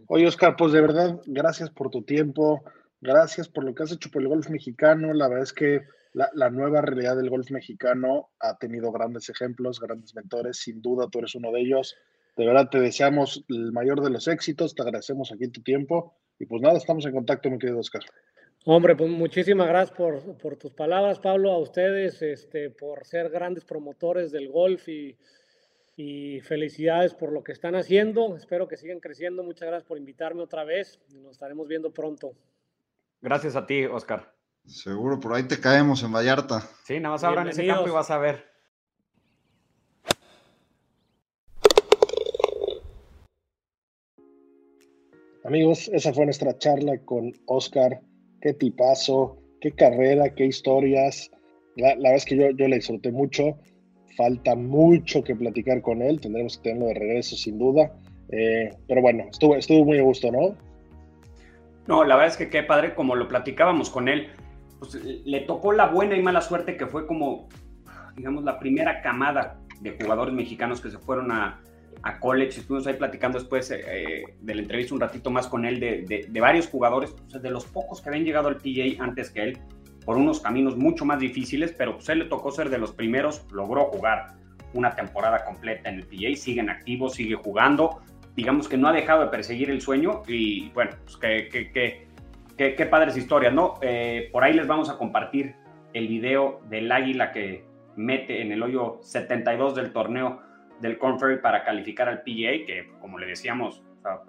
B: Oye, Oscar, pues de verdad, gracias por tu tiempo. gracias por lo que has hecho por el golf mexicano. La verdad es que la, la, nueva realidad del golf mexicano ha tenido grandes ejemplos, grandes mentores. Sin duda, tú eres uno de ellos. De verdad, te deseamos el mayor de los éxitos. Te agradecemos aquí tu tiempo. Y pues nada, estamos en contacto, mi querido Oscar.
D: Hombre, pues muchísimas gracias por, por, tus palabras, Pablo, a ustedes, este, por ser grandes promotores del golf y, y, felicidades por lo que están haciendo. Espero que sigan creciendo. Muchas gracias por invitarme otra vez. Nos estaremos viendo pronto.
C: Gracias a ti, Oscar.
E: Seguro, por ahí te caemos en Vallarta.
C: Sí, nada más abran ese campo y vas a ver.
B: Amigos, esa fue nuestra charla con Oscar qué tipazo, qué carrera, qué historias. La, verdad es que yo, yo le disfruté mucho. Falta mucho que platicar con él. Tendremos que tenerlo de regreso, sin duda. Eh, pero bueno, estuvo, estuvo muy a gusto, ¿no?
C: No, la verdad es que qué padre, como lo platicábamos con él, pues le tocó la buena y mala suerte que fue como, digamos, la primera camada de jugadores mexicanos que se fueron a, a college. Estuvimos ahí platicando después eh, de la entrevista un ratito más con él de, de, varios jugadores, de los pocos que habían llegado al PGA antes que él, por unos caminos mucho más difíciles, pero pues él le tocó ser de los primeros, logró jugar una temporada completa en el PGA, sigue en activo, sigue jugando, digamos que no ha dejado de perseguir el sueño y bueno, pues qué, qué, qué padres historias, ¿no? Eh, por ahí les vamos a compartir el video del águila que mete en el hoyo 72 del torneo del Corn para calificar al PGA, que como le decíamos,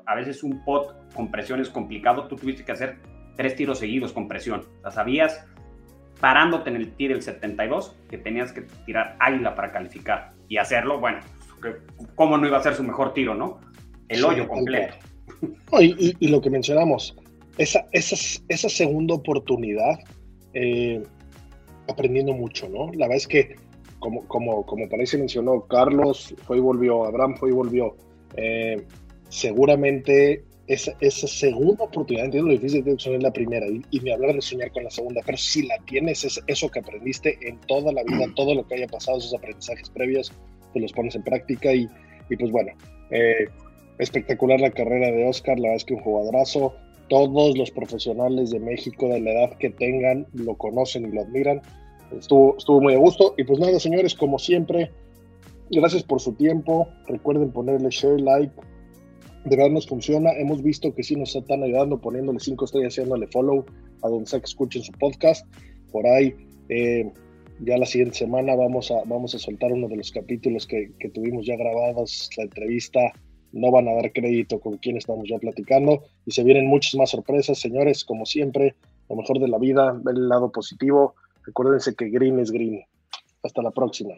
C: a veces un pot con presión es complicado, tú tuviste que hacer tres tiros seguidos con presión. O sabías parándote en el tiro del 72 que tenías que tirar águila para calificar y hacerlo, bueno, ¿cómo no iba a ser su mejor tiro, no? El hoyo completo.
B: y, lo que mencionamos, esa, esa, esa segunda oportunidad, eh, aprendiendo mucho, ¿no? La verdad es que como, como, como parece mencionó, Carlos fue y volvió, Abraham fue y volvió. Eh, seguramente esa, esa, segunda oportunidad, entiendo lo difícil que es la primera y, y, me hablar de soñar con la segunda, pero si la tienes, es eso que aprendiste en toda la vida, *clears throat* todo lo que haya pasado, esos aprendizajes previos, te los pones en práctica y, y pues bueno, eh, espectacular la carrera de Oscar, la verdad es que un jugadorazo, todos los profesionales de México de la edad que tengan lo conocen y lo admiran Estuvo, estuvo muy a gusto. Y pues nada, señores, como siempre, gracias por su tiempo. Recuerden ponerle share, like. De verdad nos funciona. Hemos visto que sí nos están ayudando poniéndole cinco estrellas, haciéndole follow a donde sea que escuchen su podcast. Por ahí, eh, ya la siguiente semana vamos a, vamos a soltar uno de los capítulos que, que tuvimos ya grabados, la entrevista. No van a dar crédito con quien estamos ya platicando y se vienen muchas más sorpresas, señores. Como siempre, lo mejor de la vida, ver el lado positivo Recuérdense que green es green. Hasta la próxima.